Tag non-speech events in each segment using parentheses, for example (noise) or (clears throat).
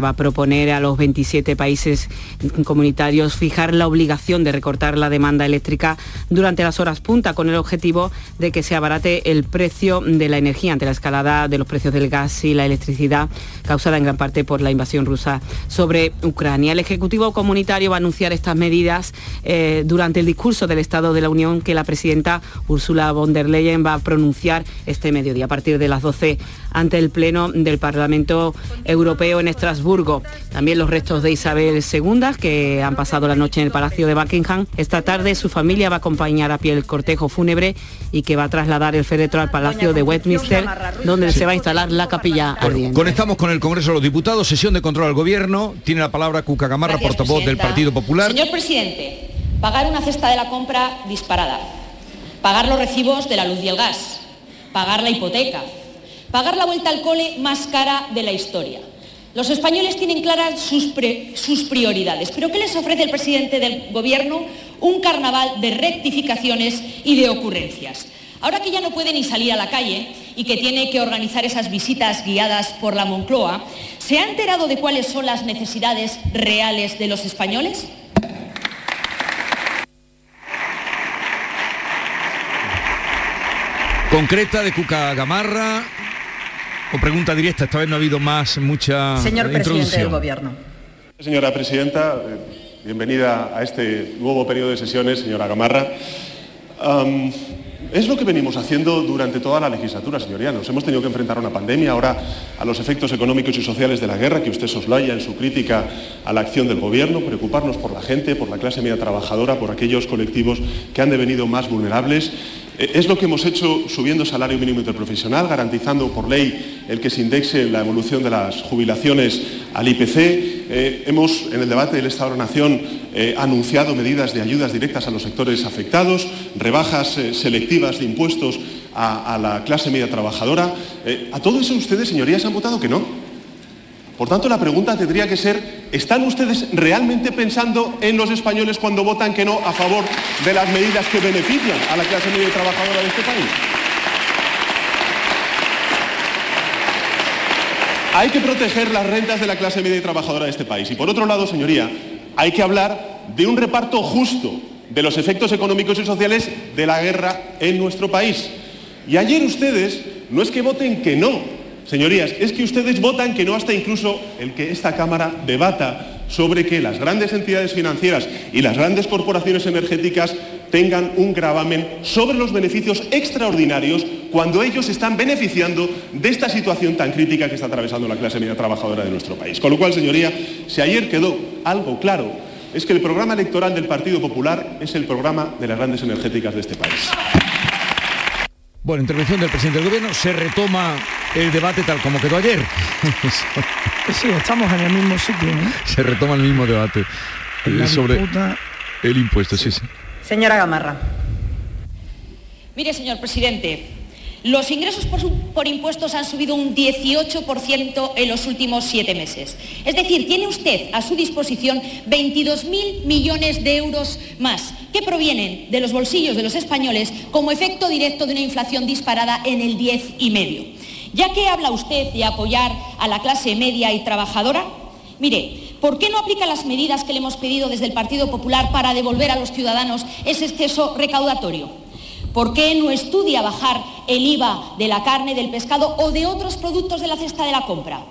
va a proponer a los 27 países comunitarios fijar la obligación de recortar la demanda eléctrica durante las horas punta con el objetivo de que se abarate el precio de la energía ante la escalada de los precios del gas y la electricidad causada en gran parte por la invasión rusa sobre Ucrania. El Ejecutivo Comunitario va a anunciar estas medidas eh, durante el discurso del Estado de la Unión que la presidenta Ursula von der Leyen va a pronunciar este mediodía a partir de las 12 ante el Pleno del Parlamento Europeo en Estrasburgo. También los restos de Isabel II, que han pasado la noche en el Palacio de Buckingham. Esta tarde su familia va a acompañar a pie el cortejo fúnebre y que va a trasladar el féretro al Palacio de Westminster, donde se va a instalar la capilla ardiente. Conectamos con el Congreso de los Diputados, sesión de control al Gobierno. Tiene la palabra Cuca Gamarra, portavoz del Partido Popular. Señor presidente, pagar una cesta de la compra disparada, pagar los recibos de la luz y el gas, pagar la hipoteca, pagar la vuelta al cole más cara de la historia. Los españoles tienen claras sus, prioridades, pero ¿qué les ofrece el presidente del Gobierno? Un carnaval de rectificaciones y de ocurrencias. Ahora que ya no puede ni salir a la calle y que tiene que organizar esas visitas guiadas por la Moncloa, ¿se ha enterado de cuáles son las necesidades reales de los españoles? Concreta de Cuca Gamarra, o pregunta directa, esta vez no ha habido más, mucha Señor presidente del Gobierno. Señora presidenta, eh, bienvenida a este nuevo periodo de sesiones, señora Gamarra. Um, es lo que venimos haciendo durante toda la legislatura, señoría. Nos hemos tenido que enfrentar a una pandemia, ahora a los efectos económicos y sociales de la guerra, que usted soslaya en su crítica a la acción del Gobierno, preocuparnos por la gente, por la clase media trabajadora, por aquellos colectivos que han devenido más vulnerables es lo que hemos hecho subiendo el salario mínimo interprofesional, garantizando por ley el que se indexe la evolución de las jubilaciones al IPC. Eh, hemos, en el debate del Estado-Nación, eh, anunciado medidas de ayudas directas a los sectores afectados, rebajas selectivas de impuestos a, la clase media trabajadora. a todo eso ustedes, señorías, han votado que no. Por tanto, la pregunta tendría que ser, ¿están ustedes realmente pensando en los españoles cuando votan que no a favor de las medidas que benefician a la clase media trabajadora de este país? Hay que proteger las rentas de la clase media y trabajadora de este país. Y por otro lado, señoría, hay que hablar de un reparto justo de los efectos económicos y sociales de la guerra en nuestro país. Y ayer ustedes no es que voten que no, Señorías, es que ustedes votan que no hasta incluso el que esta Cámara debata sobre que las grandes entidades financieras y las grandes corporaciones energéticas tengan un gravamen sobre los beneficios extraordinarios cuando ellos están beneficiando de esta situación tan crítica que está atravesando la clase media trabajadora de nuestro país. Con lo cual, señoría, si ayer quedó algo claro, es que el programa electoral del Partido Popular es el programa de las grandes energéticas de este país. Bueno, intervención del presidente del gobierno, se retoma el debate tal como quedó ayer. (laughs) Sí, estamos en el mismo sitio. Se retoma el mismo debate eh, sobre el impuesto, sí, sí. Señora Gamarra. Mire, señor presidente, los ingresos por, impuestos han subido un 18% en los últimos siete meses. Es decir, tiene usted a su disposición 22.000 millones de euros más que provienen de los bolsillos de los españoles como efecto directo de una inflación disparada en el 10,5. Ya que habla usted de apoyar a la clase media y trabajadora, mire, ¿por qué no aplica las medidas que le hemos pedido desde el Partido Popular para devolver a los ciudadanos ese exceso recaudatorio? ¿Por qué no estudia bajar el IVA de la carne, del pescado o de otros productos de la cesta de la compra?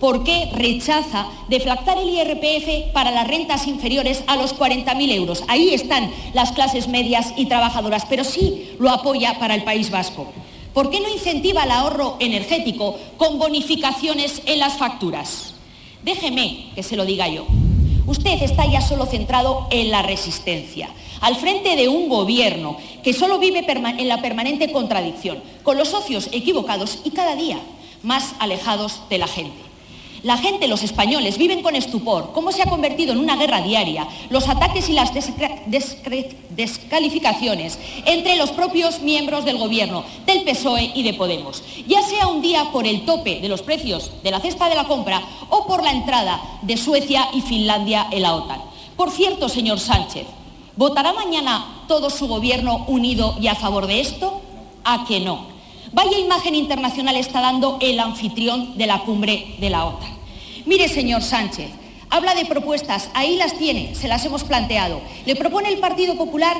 ¿Por qué rechaza deflactar el IRPF para las rentas inferiores a los 40.000 euros? Ahí están las clases medias y trabajadoras, pero sí lo apoya para el País Vasco. ¿Por qué no incentiva el ahorro energético con bonificaciones en las facturas? Déjeme que se lo diga yo. Usted está ya solo centrado en la resistencia al frente de un gobierno que solo vive en la permanente contradicción, con los socios equivocados y cada día más alejados de la gente. La gente, los españoles, viven con estupor cómo se ha convertido en una guerra diaria los ataques y las descalificaciones entre los propios miembros del Gobierno, del PSOE y de Podemos, ya sea un día por el tope de los precios de la cesta de la compra o por la entrada de Suecia y Finlandia en la OTAN. Por cierto, señor Sánchez, ¿Votará mañana todo su gobierno unido y a favor de esto? ¿A que no? Vaya imagen internacional está dando el anfitrión de la cumbre de la OTAN. Mire, señor Sánchez, habla de propuestas, ahí las tiene, se las hemos planteado. Le propone el Partido Popular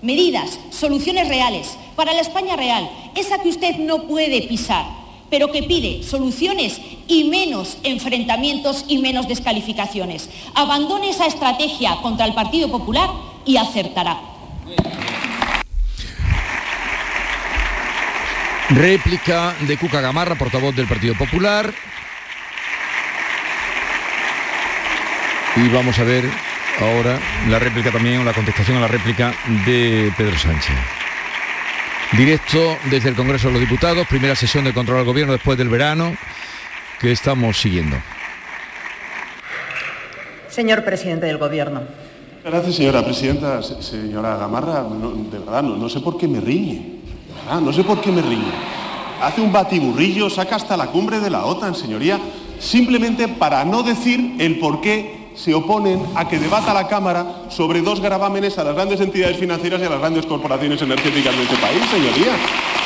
medidas, soluciones reales para la España real, esa que usted no puede pisar, pero que pide soluciones y menos enfrentamientos y menos descalificaciones. Abandone esa estrategia contra el Partido Popular y acertará. Réplica de Cuca Gamarra, portavoz del Partido Popular. Y vamos a ver ahora la réplica también, la contestación a la réplica de Pedro Sánchez. Directo desde el Congreso de los Diputados, primera sesión de control al Gobierno después del verano que estamos siguiendo. Señor presidente del Gobierno. Gracias, señora presidenta. Señora Gamarra, de verdad, no, sé por qué me riñe. no sé por qué me riñe. Hace un batiburrillo, saca hasta la cumbre de la OTAN, señoría, simplemente para no decir el por qué se oponen a que debata la Cámara sobre dos gravámenes a las grandes entidades financieras y a las grandes corporaciones energéticas de este país, señoría.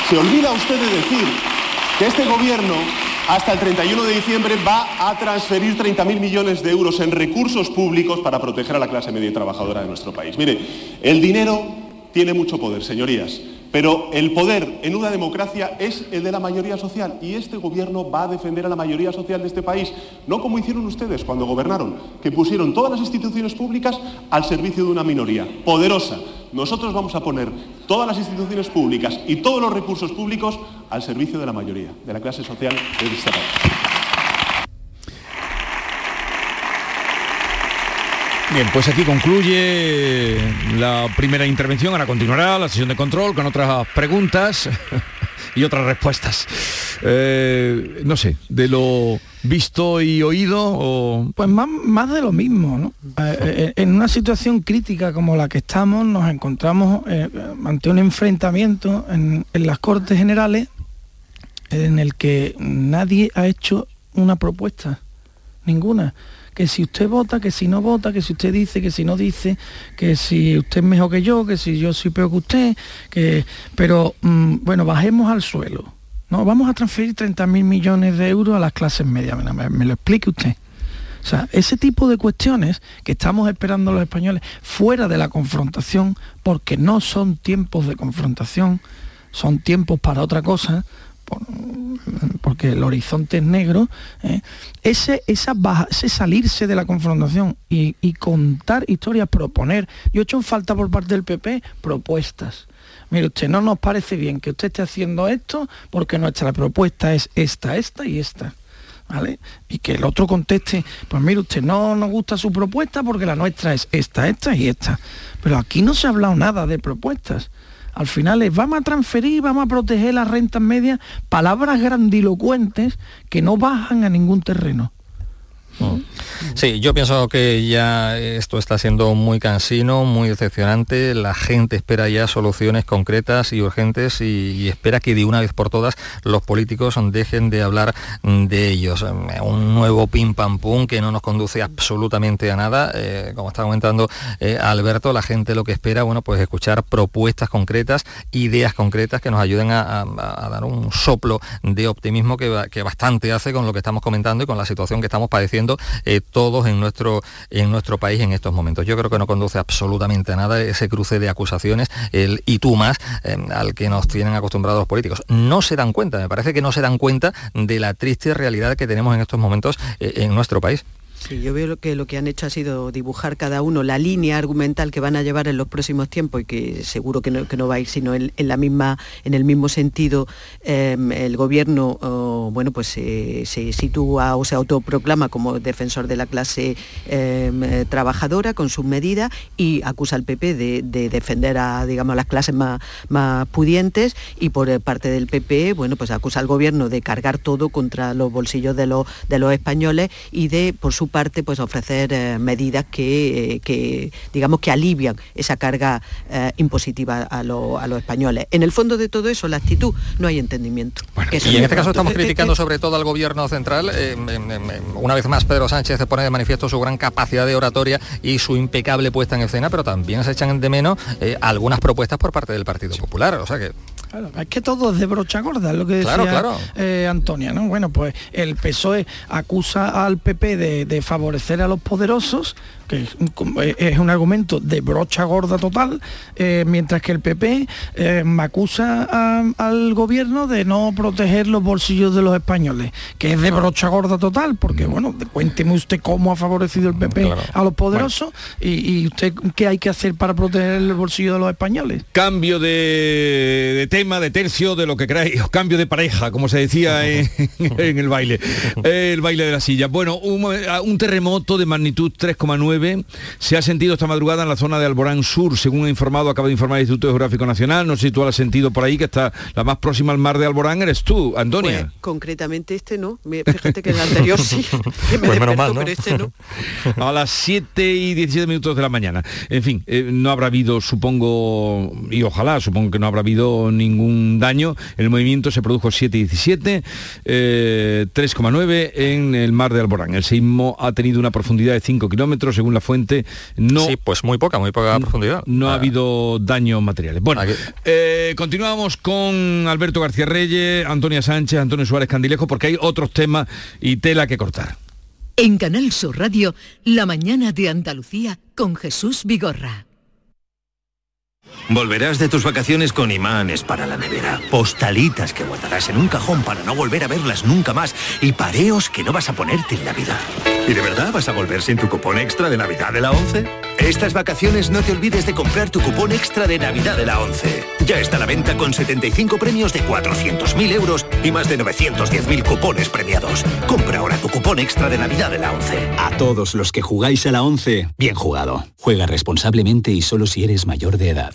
Se olvida usted de decir que este gobierno hasta el 31 de diciembre va a transferir 30.000 millones de euros en recursos públicos para proteger a la clase media y trabajadora de nuestro país. Mire, el dinero tiene mucho poder, señorías. Pero el poder en una democracia es el de la mayoría social y este gobierno va a defender a la mayoría social de este país, no como hicieron ustedes cuando gobernaron, que pusieron todas las instituciones públicas al servicio de una minoría poderosa. Nosotros vamos a poner todas las instituciones públicas y todos los recursos públicos al servicio de la mayoría, de la clase social de este país. Bien, pues aquí concluye la primera intervención. Ahora continuará la sesión de control con otras preguntas (laughs) y otras respuestas. Eh, no sé, de lo visto y oído o... Pues más, más de lo mismo, ¿no? Eh, eh, en una situación crítica como la que estamos, nos encontramos ante un enfrentamiento en las Cortes Generales en el que nadie ha hecho una propuesta, ninguna que si usted vota, que si no vota, que si usted dice, que si no dice, que si usted es mejor que yo, que si yo soy peor que usted, que... Pero mm, bueno, bajemos al suelo. No, vamos a transferir 30 mil millones de euros a las clases medias. Me, lo explique usted. O sea, ese tipo de cuestiones que estamos esperando los españoles fuera de la confrontación, porque no son tiempos de confrontación, son tiempos para otra cosa, porque el horizonte es negro, ¿eh? ese, esa ese salirse de la confrontación y, contar historias, proponer. Yo he hecho en falta por parte del PP propuestas. Mire usted, no nos parece bien que usted esté haciendo esto porque nuestra propuesta es esta, esta y esta. ¿Vale? Y que el otro conteste, pues mire usted, no nos gusta su propuesta porque la nuestra es esta, esta y esta. Pero aquí no se ha hablado nada de propuestas. Al final es vamos a transferir, vamos a proteger las rentas medias, palabras grandilocuentes que no bajan a ningún terreno. Sí, yo pienso que ya esto está siendo muy cansino, muy decepcionante. La gente espera ya soluciones concretas y urgentes y, espera que de una vez por todas los políticos dejen de hablar de ellos. Un nuevo pim pam pum que no nos conduce absolutamente a nada. Eh, como está comentando eh, Alberto, la gente lo que espera, bueno, pues escuchar propuestas concretas, ideas concretas que nos ayuden a, dar un soplo de optimismo que, que bastante hace con lo que estamos comentando y con la situación que estamos padeciendo eh, todos en nuestro, en nuestro país en estos momentos. Yo creo que no conduce absolutamente a nada ese cruce de acusaciones, el y tú más, eh, al que nos tienen acostumbrados los políticos. No se dan cuenta, me parece que no se dan cuenta de la triste realidad que tenemos en estos momentos eh, en nuestro país. Sí, yo veo que lo que han hecho ha sido dibujar cada uno la línea argumental que van a llevar en los próximos tiempos y que seguro que no, va a ir sino en, la misma, en el mismo sentido. Em, el gobierno bueno, pues, se sitúa o se autoproclama como defensor de la clase em, trabajadora con sus medidas y acusa al PP de, defender a digamos, las clases más, más pudientes y por parte del PP bueno, pues acusa al gobierno de cargar todo contra los bolsillos de los, de los españoles y de, por su parte pues ofrecer eh, medidas eh, que, digamos que alivian esa carga eh, impositiva a, los españoles. En el fondo de todo eso, la actitud, no hay entendimiento. y en este caso estamos criticando sobre todo al gobierno central. una vez más, Pedro Sánchez pone de manifiesto su gran capacidad de oratoria y su impecable puesta en escena, pero también se echan de menos algunas propuestas por parte del Partido Popular. O sea que es que todo es de brocha gorda, es lo que decía eh, Antonia, ¿no? Bueno, pues el PSOE acusa al PP de favorecer a los poderosos que es un argumento de brocha gorda total, eh, mientras que el PP eh, me acusa al gobierno de no proteger los bolsillos de los españoles, que es de brocha gorda total, porque bueno, cuénteme usted cómo ha favorecido el PP a los poderosos y, usted qué hay que hacer para proteger el bolsillo de los españoles. Cambio de, tema, de tercio, de lo que queráis, cambio de pareja, como se decía (laughs) en, el baile, (laughs) el baile de la silla. Bueno, un terremoto de magnitud 3,9 se ha sentido esta madrugada en la zona de Alborán Sur, según ha informado, acaba de informar el Instituto Geográfico Nacional, no sé si tú has sentido por ahí que está la más próxima al mar de Alborán eres tú, Antonia. Pues, concretamente este no, fíjate que el anterior sí, (laughs) pues menos mal, ¿no? pero este no. (laughs) A las 7 y 17 minutos de la mañana. En fin, eh, no habrá habido, supongo, y ojalá, supongo que no habrá habido ningún daño. El movimiento se produjo 7 y 17, 3,9 en el mar de Alborán. El sismo ha tenido una profundidad de 5 kilómetros, según la fuente, no... Sí, pues muy poca, muy poca profundidad. No ha ah. habido daños materiales. Bueno, eh, continuamos con Alberto García Reyes, Antonia Sánchez, Antonio Suárez Candilejo, porque hay otros temas y tela que cortar. En Canal Sur Radio, La Mañana de Andalucía con Jesús Vigorra. Volverás de tus vacaciones con imanes para la nevera, postalitas que guardarás en un cajón para no volver a verlas nunca más y pareos que no vas a ponerte en Navidad. ¿Y de verdad vas a volver sin tu cupón extra de Navidad de la 11? Estas vacaciones no te olvides de comprar tu cupón extra de Navidad de la 11. Ya está a la venta con 75 premios de 400.000 euros y más de 910.000 cupones premiados. Compra ahora tu cupón extra de Navidad de la 11. A todos los que jugáis a la 11, bien jugado. Juega responsablemente y solo si eres mayor de edad.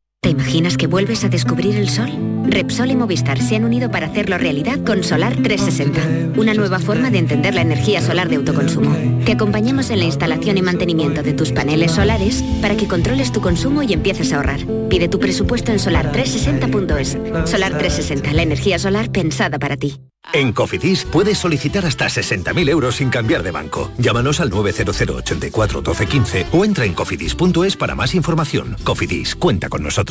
¿Te imaginas que vuelves a descubrir el sol? Repsol y Movistar se han unido para hacerlo realidad con Solar 360, una nueva forma de entender la energía solar de autoconsumo. Te acompañamos en la instalación y mantenimiento de tus paneles solares para que controles tu consumo y empieces a ahorrar. Pide tu presupuesto en solar360.es. Solar 360, la energía solar pensada para ti. En Cofidis puedes solicitar hasta 60.000 euros sin cambiar de banco. Llámanos al 900 84 12 15 o entra en cofidis.es para más información. Cofidis, cuenta con nosotros.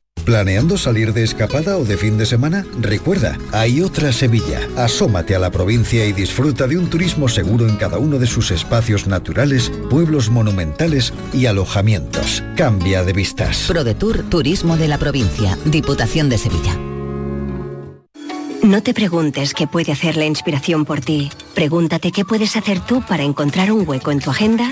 ¿Planeando salir de escapada o de fin de semana? Recuerda, hay otra Sevilla. Asómate a la provincia y disfruta de un turismo seguro en cada uno de sus espacios naturales, pueblos monumentales y alojamientos. Cambia de vistas. ProDetour Turismo de la Provincia, Diputación de Sevilla. No te preguntes qué puede hacer la inspiración por ti. Pregúntate qué puedes hacer tú para encontrar un hueco en tu agenda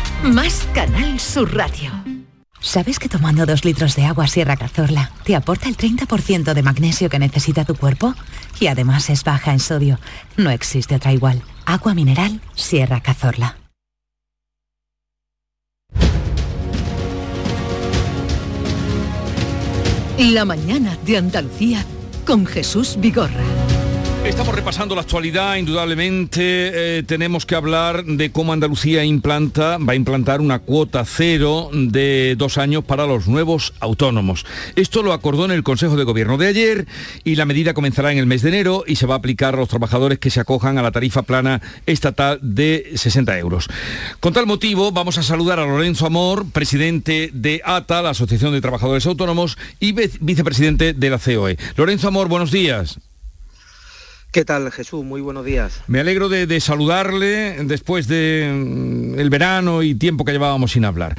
Más Canal Sur Radio. ¿Sabes que tomando dos litros de agua Sierra Cazorla te aporta el 30% de magnesio que necesita tu cuerpo? Y además es baja en sodio. No existe otra igual. Agua mineral Sierra Cazorla. La mañana de Andalucía con Jesús Vigorra. Estamos repasando la actualidad, indudablemente eh, tenemos que hablar de cómo Andalucía implanta, va a implantar una cuota cero de dos años para los nuevos autónomos. Esto lo acordó en el Consejo de Gobierno de ayer y la medida comenzará en el mes de enero y se va a aplicar a los trabajadores que se acojan a la tarifa plana estatal de 60 euros. Con tal motivo vamos a saludar a Lorenzo Amor, presidente de ATA, la Asociación de Trabajadores Autónomos, y vicepresidente de la COE. Lorenzo Amor, buenos días. ¿Qué tal, Jesús? Muy buenos días. Me alegro de, saludarle después del de, mm, verano y tiempo que llevábamos sin hablar.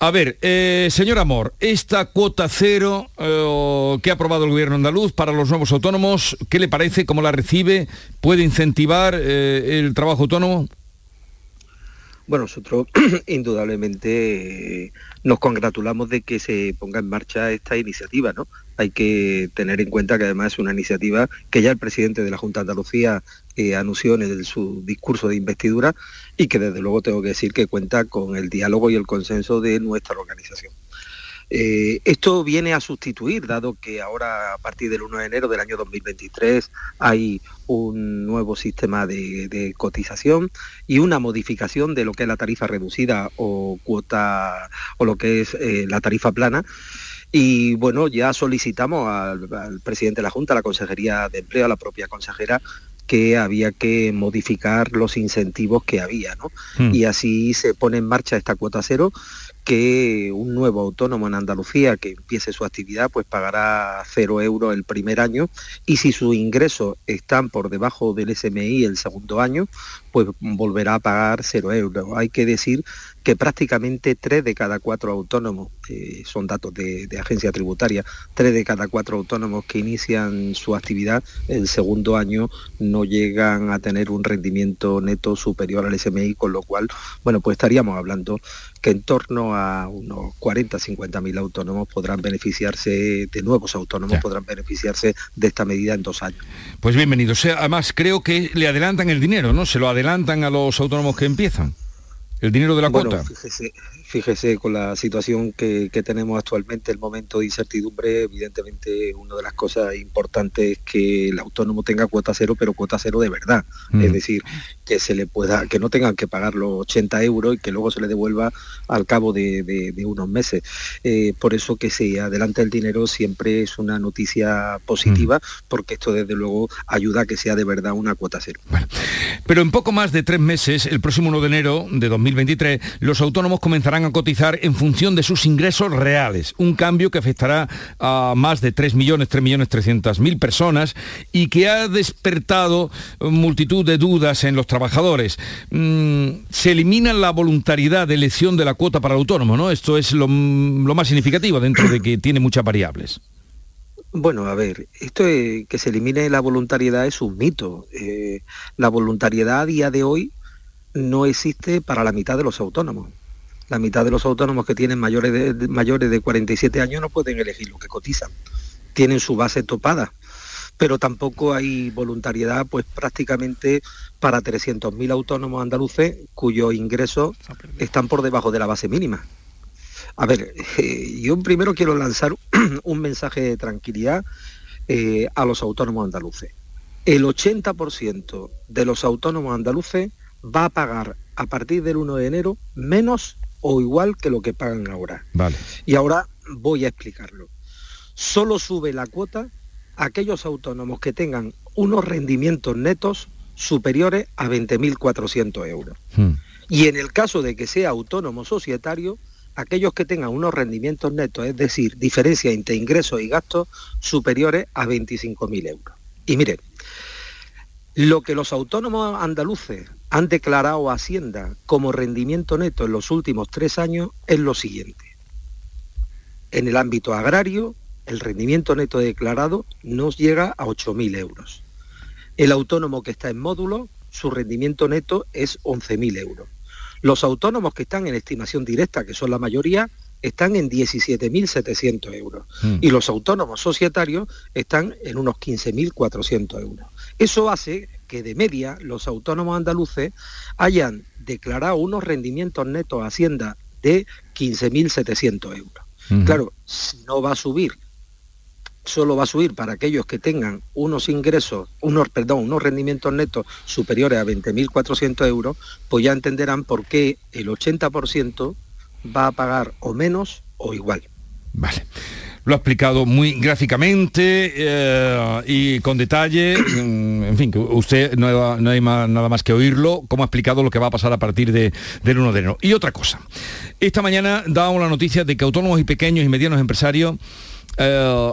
A ver, eh, señor Amor, esta cuota cero eh, que ha aprobado el gobierno andaluz para los nuevos autónomos, ¿qué le parece? ¿Cómo la recibe? ¿Puede incentivar eh, el trabajo autónomo? Bueno, nosotros (clears throat) indudablemente nos congratulamos de que se ponga en marcha esta iniciativa, ¿no? Hay que tener en cuenta que además es una iniciativa que ya el presidente de la Junta de Andalucía eh, anunció en su discurso de investidura y que desde luego tengo que decir que cuenta con el diálogo y el consenso de nuestra organización. Eh, esto viene a sustituir, dado que ahora a partir del 1 de enero del año 2023 hay un nuevo sistema de, cotización y una modificación de lo que es la tarifa reducida o cuota o lo que es eh, la tarifa plana. Y bueno, ya solicitamos al, presidente de la Junta, a la Consejería de Empleo, a la propia consejera, que había que modificar los incentivos que había, ¿no? Hmm. Y así se pone en marcha esta cuota cero que un nuevo autónomo en Andalucía que empiece su actividad pues pagará cero euros el primer año y si sus ingresos están por debajo del SMI el segundo año pues volverá a pagar cero euros. Hay que decir que prácticamente tres de cada cuatro autónomos, eh, son datos de, agencia tributaria, tres de cada cuatro autónomos que inician su actividad el segundo año no llegan a tener un rendimiento neto superior al SMI, con lo cual, bueno, pues estaríamos hablando que en torno a unos 40, 50 mil autónomos podrán beneficiarse, de nuevos autónomos podrán beneficiarse de esta medida en dos años. Pues bienvenido. además creo que le adelantan el dinero, ¿no? Se lo adelantan a los autónomos que empiezan. El dinero de la cuota fíjese con la situación que, tenemos actualmente, el momento de incertidumbre, evidentemente una de las cosas importantes es que el autónomo tenga cuota cero, pero cuota cero de verdad. Es mm. decir, que se le pueda, que no tengan que pagar los 80 euros y que luego se le devuelva al cabo de, unos meses. Eh, por eso que se adelanta el dinero siempre es una noticia positiva, mm. porque esto desde luego ayuda a que sea de verdad una cuota cero. pero en poco más de tres meses, el próximo 1 de enero de 2023, los autónomos comenzarán a cotizar en función de sus ingresos reales, un cambio que afectará a más de 3 millones, 3 millones 300 mil personas y que ha despertado multitud de dudas en los trabajadores. Mm, se elimina la voluntariedad de elección de la cuota para el autónomo, ¿no? Esto es lo, más significativo dentro de que tiene muchas variables. Bueno, a ver, esto de que se elimine la voluntariedad es un mito. Eh, la voluntariedad a día de hoy no existe para la mitad de los autónomos la mitad de los autónomos que tienen mayores de, mayores de 47 años no pueden elegir lo que cotizan. Tienen su base topada, pero tampoco hay voluntariedad pues prácticamente para 300.000 autónomos andaluces cuyos ingresos están por debajo de la base mínima. A ver, eh, yo primero quiero lanzar (clears throat) un mensaje de tranquilidad eh, a los autónomos andaluces. El 80% de los autónomos andaluces va a pagar a partir del 1 de enero menos o igual que lo que pagan ahora. Vale. Y ahora voy a explicarlo. Solo sube la cuota a aquellos autónomos que tengan unos rendimientos netos superiores a 20.400 euros. Hmm. Y en el caso de que sea autónomo societario, aquellos que tengan unos rendimientos netos, es decir, diferencia entre ingresos y gastos superiores a 25.000 euros. Y miren, lo que los autónomos andaluces han declarado a Hacienda como rendimiento neto en los últimos tres años es lo siguiente. En el ámbito agrario, el rendimiento neto declarado nos llega a 8.000 euros. El autónomo que está en módulo, su rendimiento neto es 11.000 euros. Los autónomos que están en estimación directa, que son la mayoría, están en 17.700 euros. Hmm. Y los autónomos societarios están en unos 15.400 euros. Eso hace que de media los autónomos andaluces hayan declarado unos rendimientos netos a Hacienda de 15.700 euros. Claro, si no va a subir solo va a subir para aquellos que tengan unos ingresos, unos, perdón, unos rendimientos netos superiores a 20.400 euros, pues ya entenderán por qué el 80% va a pagar o menos o igual. Vale. Lo ha explicado muy gráficamente eh, y con detalle. Mm, en fin, usted no, hay nada más que oírlo, como ha explicado lo que va a pasar a partir de, del 1 de enero. Y otra cosa. Esta mañana dábamos la noticia de que autónomos y pequeños y medianos empresarios eh,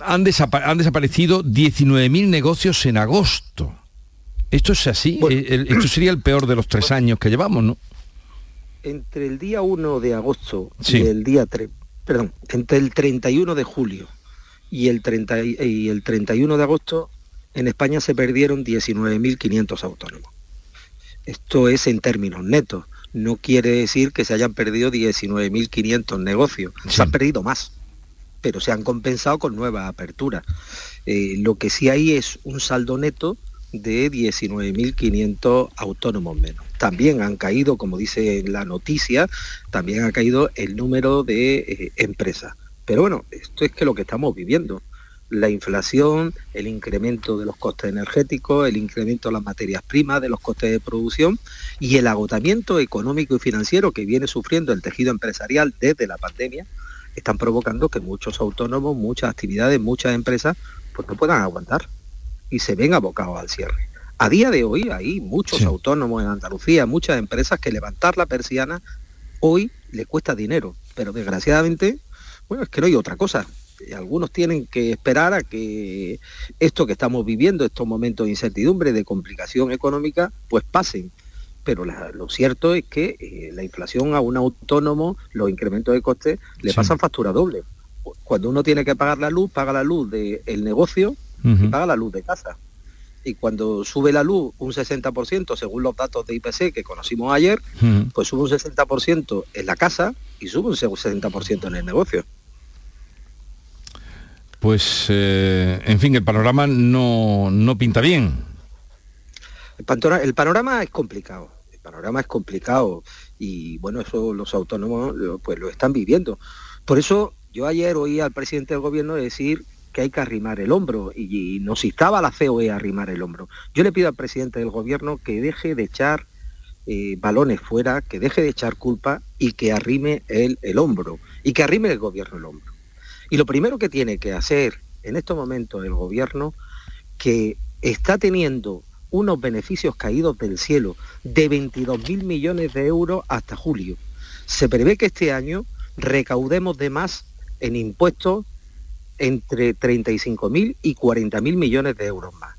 han, han desaparecido 19.000 negocios en agosto. ¿Esto es así? Eh, esto sería el peor de los tres años que llevamos, ¿no? Entre el día 1 de agosto y el día 3, perdón, entre el 31 de julio y el, 30, y el 31 de agosto, en España se perdieron 19.500 autónomos. Esto es en términos netos. No quiere decir que se hayan perdido 19.500 negocios. Se han perdido más pero se han compensado con nuevas aperturas. Eh, lo que sí hay es un saldo neto de 19.500 autónomos menos. También han caído, como dice la noticia, también ha caído el número de eh, empresas. Pero bueno, esto es que lo que estamos viviendo. La inflación, el incremento de los costes energéticos, el incremento de las materias primas, de los costes de producción y el agotamiento económico y financiero que viene sufriendo el tejido empresarial desde la pandemia, están provocando que muchos autónomos, muchas actividades, muchas empresas, pues no puedan aguantar y se ven abocados al cierre. A día de hoy hay muchos autónomos en Andalucía, muchas empresas que levantar la persiana hoy le cuesta dinero, pero desgraciadamente, bueno, es que no hay otra cosa. Algunos tienen que esperar a que esto que estamos viviendo, estos momentos de incertidumbre, de complicación económica, pues pasen pero lo cierto es que eh, la inflación a un autónomo, los incrementos de costes, le pasan factura doble. Cuando uno tiene que pagar la luz, paga la luz del negocio y paga la luz de casa. Y cuando sube la luz un 60%, según los datos de IPC que conocimos ayer, pues sube un 60% en la casa y sube un 60% en el negocio. Pues, eh, en fin, el panorama no, no pinta bien. El panorama, es complicado, el panorama es complicado y bueno, eso los autónomos pues lo están viviendo. Por eso yo ayer oí al presidente del gobierno decir que hay que arrimar el hombro y, nos instaba la COE a arrimar el hombro. Yo le pido al presidente del gobierno que deje de echar eh, balones fuera, que deje de echar culpa y que arrime el, el hombro y que arrime el gobierno el hombro. Y lo primero que tiene que hacer en estos momentos el gobierno, que está teniendo unos beneficios caídos del cielo de 22.000 millones de euros hasta julio. Se prevé que este año recaudemos de más en impuestos entre 35.000 y 40.000 millones de euros más.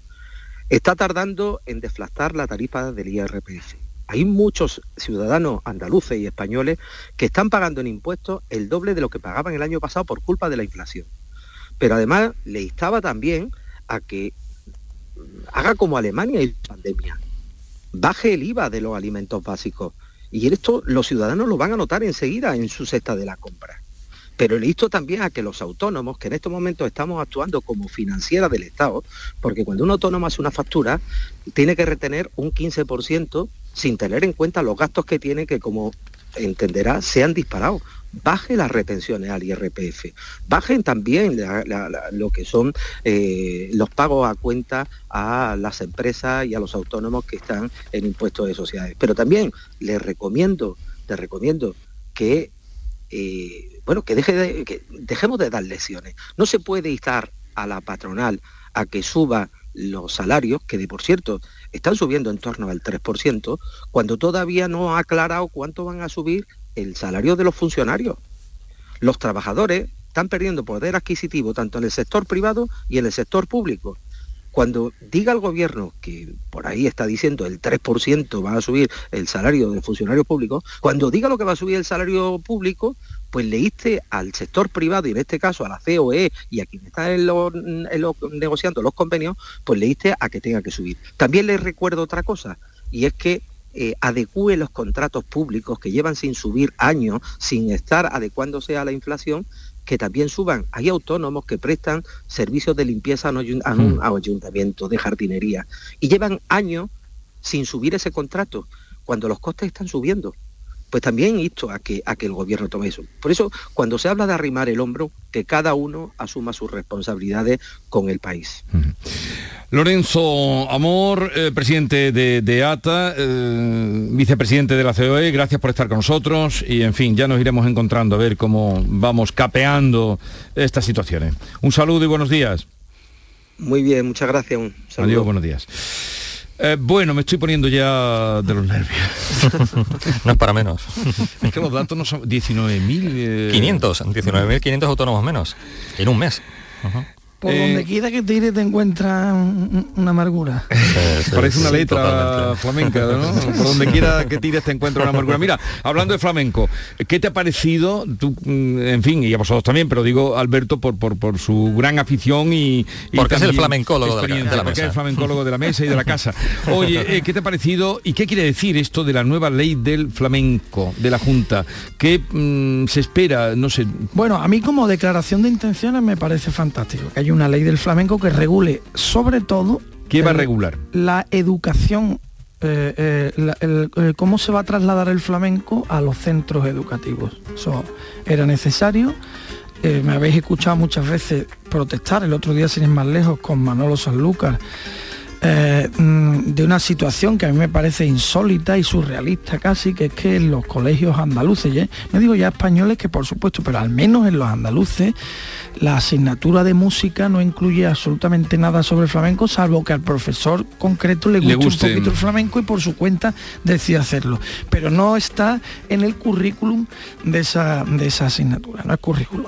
Está tardando en deflactar la tarifa del IRPF. Hay muchos ciudadanos andaluces y españoles que están pagando en impuestos el doble de lo que pagaban el año pasado por culpa de la inflación. Pero además le instaba también a que haga como Alemania y pandemia. Baje el IVA de los alimentos básicos. Y esto los ciudadanos lo van a notar enseguida en su cesta de la compra. Pero le insto también a que los autónomos, que en estos momentos estamos actuando como financiera del Estado, porque cuando un autónomo hace una factura, tiene que retener un 15% sin tener en cuenta los gastos que tiene, que como entenderá, se han disparado baje las retenciones al IRPF, bajen también lo que son eh, los pagos a cuenta a las empresas y a los autónomos que están en impuestos de sociedades. Pero también les recomiendo, les recomiendo que eh, bueno, que, deje que dejemos de dar lecciones. No se puede instar a la patronal a que suba los salarios, que de por cierto están subiendo en torno al 3%, cuando todavía no ha aclarado cuánto van a subir el salario de los funcionarios. Los trabajadores están perdiendo poder adquisitivo tanto en el sector privado y en el sector público. Cuando diga el gobierno que por ahí está diciendo el 3% va a subir el salario de funcionarios públicos, cuando diga lo que va a subir el salario público, pues leíste al sector privado y en este caso a la COE y a quien está en negociando los convenios, pues leíste a que tenga que subir. También les recuerdo otra cosa, y es que eh, adecúe los contratos públicos que llevan sin subir años, sin estar adecuándose a la inflación, que también suban. Hay autónomos que prestan servicios de limpieza a un, mm. ayuntamiento, de jardinería, y llevan años sin subir ese contrato, cuando los costes están subiendo. Pues también insto a que, a que el gobierno tome eso. Por eso, cuando se habla de arrimar el hombro, que cada uno asuma sus responsabilidades con el país. Lorenzo Amor, eh, presidente de, ATA, eh, vicepresidente de la COE, gracias por estar con nosotros y en fin, ya nos iremos encontrando a ver cómo vamos capeando estas situaciones. Un saludo y buenos días. Muy bien, muchas gracias. Un Adiós, buenos días. Eh, bueno, me estoy poniendo ya de los nervios. (laughs) no es para menos. es que los datos no son 19.000... 500, 19.500 autónomos menos, en un mes. Por eh, donde quiera que tire te encuentras una amargura. (laughs) Parece una letra flamenca, ¿no? (laughs) Por donde quiera que tires te encuentras una amargura. Mira, hablando de flamenco, ¿qué te ha parecido? Tú, mm, en fin, y a vosotros también, pero digo Alberto por, por, su gran afición y... porque es el flamencólogo de la, mesa. es el flamencólogo de la mesa y de la (laughs) casa. Oye, eh, ¿qué te ha parecido y qué quiere decir esto de la nueva ley del flamenco de la Junta? ¿Qué mm, se espera? No sé. Bueno, a mí como declaración de intenciones me parece fantástico que hay una ley del flamenco que regule sobre todo... ¿Qué va a regular? La educación eh, eh, eh, cómo se va a trasladar el flamenco a los centros educativos. Eso era necesario. me habéis escuchado muchas veces protestar, el otro día sin ir más lejos, con Manolo Sanlúcar, eh, mm, de una situación que a mí me parece insólita y surrealista casi, que es que en los colegios andaluces, no digo ya españoles que por supuesto, pero al menos en los andaluces, la asignatura de música no incluye absolutamente nada sobre el flamenco, salvo que al profesor concreto le guste, un poquito el flamenco y por su cuenta decide hacerlo. Pero no está en el currículum de esa, de esa asignatura, no es currículum.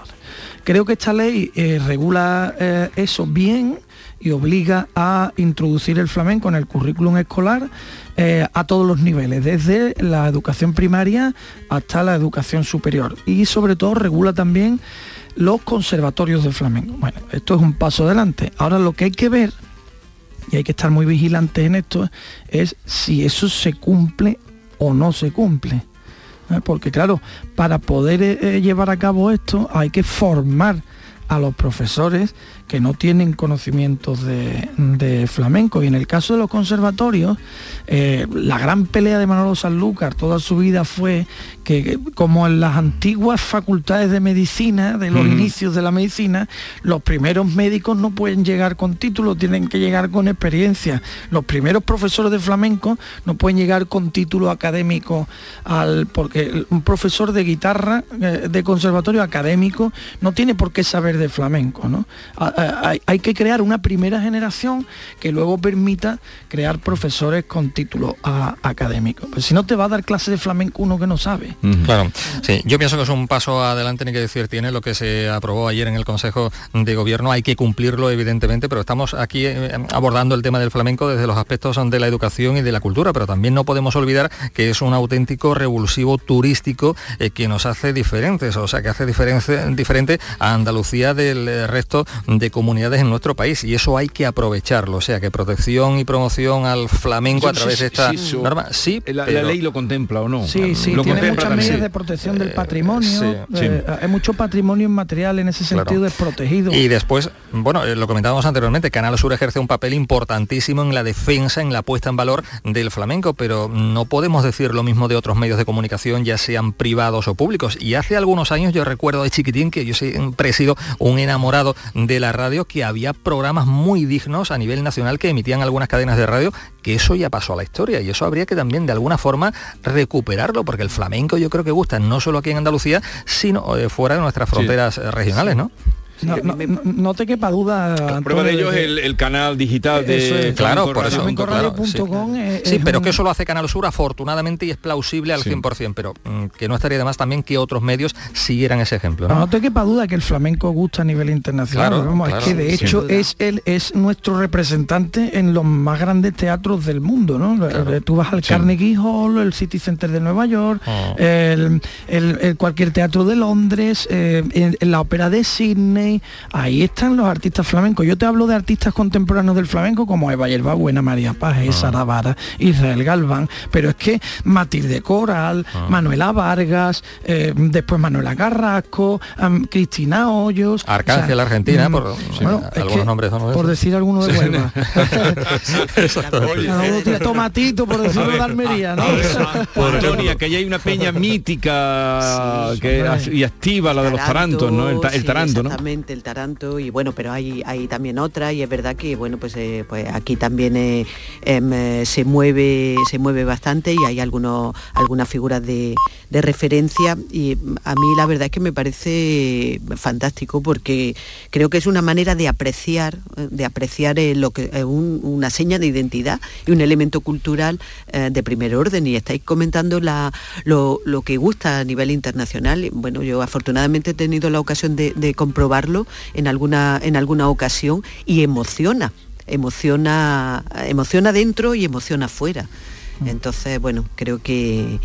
Creo que esta ley eh, regula eh, eso bien, y obliga a introducir el flamenco en el currículum escolar eh, a todos los niveles, desde la educación primaria hasta la educación superior. Y sobre todo regula también los conservatorios de flamenco. Bueno, esto es un paso adelante. Ahora lo que hay que ver, y hay que estar muy vigilantes en esto, es si eso se cumple o no se cumple. ¿eh? Porque claro, para poder eh, llevar a cabo esto hay que formar a los profesores que no tienen conocimientos de, flamenco. Y en el caso de los conservatorios, eh, la gran pelea de Manolo Sanlúcar toda su vida fue que, como en las antiguas facultades de medicina, de los mm. inicios de la medicina, los primeros médicos no pueden llegar con título, tienen que llegar con experiencia. Los primeros profesores de flamenco no pueden llegar con título académico, al, porque un profesor de guitarra eh, de conservatorio académico no tiene por qué saber de flamenco. ¿no? Hay, que crear una primera generación que luego permita crear profesores con título académico. Pues si no te va a dar clase de flamenco uno que no sabe. Claro, sí, yo pienso que es un paso adelante, ni que decir tiene lo que se aprobó ayer en el Consejo de Gobierno, hay que cumplirlo evidentemente, pero estamos aquí eh, abordando el tema del flamenco desde los aspectos de la educación y de la cultura, pero también no podemos olvidar que es un auténtico revulsivo turístico eh, que nos hace diferentes, o sea, que hace diferente a Andalucía del eh, resto de comunidades en nuestro país y eso hay que aprovecharlo, o sea que protección y promoción al flamenco a través de esta norma, sí, la, ley lo contempla o no. Sí, sí, tiene muchas medidas de protección del eh, patrimonio, eh, hay mucho patrimonio inmaterial en ese sentido desprotegido. Y después, bueno, eh, lo comentábamos anteriormente, Canal Sur ejerce un papel importantísimo en la defensa, en la puesta en valor del flamenco, pero no podemos decir lo mismo de otros medios de comunicación, ya sean privados o públicos. Y hace algunos años yo recuerdo de chiquitín que yo siempre he sido un enamorado de la radio que había programas muy dignos a nivel nacional que emitían algunas cadenas de radio, que eso ya pasó a la historia y eso habría que también de alguna forma recuperarlo, porque el flamenco yo creo que gusta no solo aquí en Andalucía, sino eh, fuera de nuestras fronteras eh, regionales, ¿no? No, te quepa duda. La prueba de ello es el, canal digital de Claro, por eso. sí, pero que eso lo hace Canal Sur afortunadamente y es plausible al 100%, pero mm, que no estaría de más también que otros medios siguieran ese ejemplo. No, te quepa duda que el flamenco gusta a nivel internacional. es que de hecho es, él, es nuestro representante en los más grandes teatros del mundo. ¿no? Tú vas al Carnegie Hall, el City Center de Nueva York, oh. el, cualquier teatro de Londres, eh, en, la ópera de Sydney Disney, ahí están los artistas flamencos. Yo te hablo de artistas contemporáneos del flamenco como Eva Yerba Buena, María Paje, Sara Vara, Israel Galván, pero es que Matilde Coral, Manuela Vargas, eh, después Manuela Carrasco, Cristina Hoyos. Arcángel, o sea, Argentina, mm, por es algunos que, nombres son Por decir alguno de Huelva. (laughs) Tomatito, por decirlo de Almería, ¿no? Antonia, que ya hay una peña mítica que, y activa, la de los tarantos, ¿no? El, sí, taranto, ¿no? El taranto y bueno, pero hay, hay también otra y es verdad que bueno, pues, eh, pues aquí también eh, em, eh, se mueve se mueve bastante y hay algunos algunas figuras de, de referencia y a mí la verdad es que me parece fantástico porque creo que es una manera de apreciar de apreciar lo que un- una seña de identidad y un elemento cultural de primer orden y estáis comentando lo, lo que gusta a nivel internacional. Bueno, yo afortunadamente he tenido la ocasión de, de en alguna, en alguna ocasión y emociona, emociona, emociona dentro y emociona afuera. Entonces, bueno, creo que,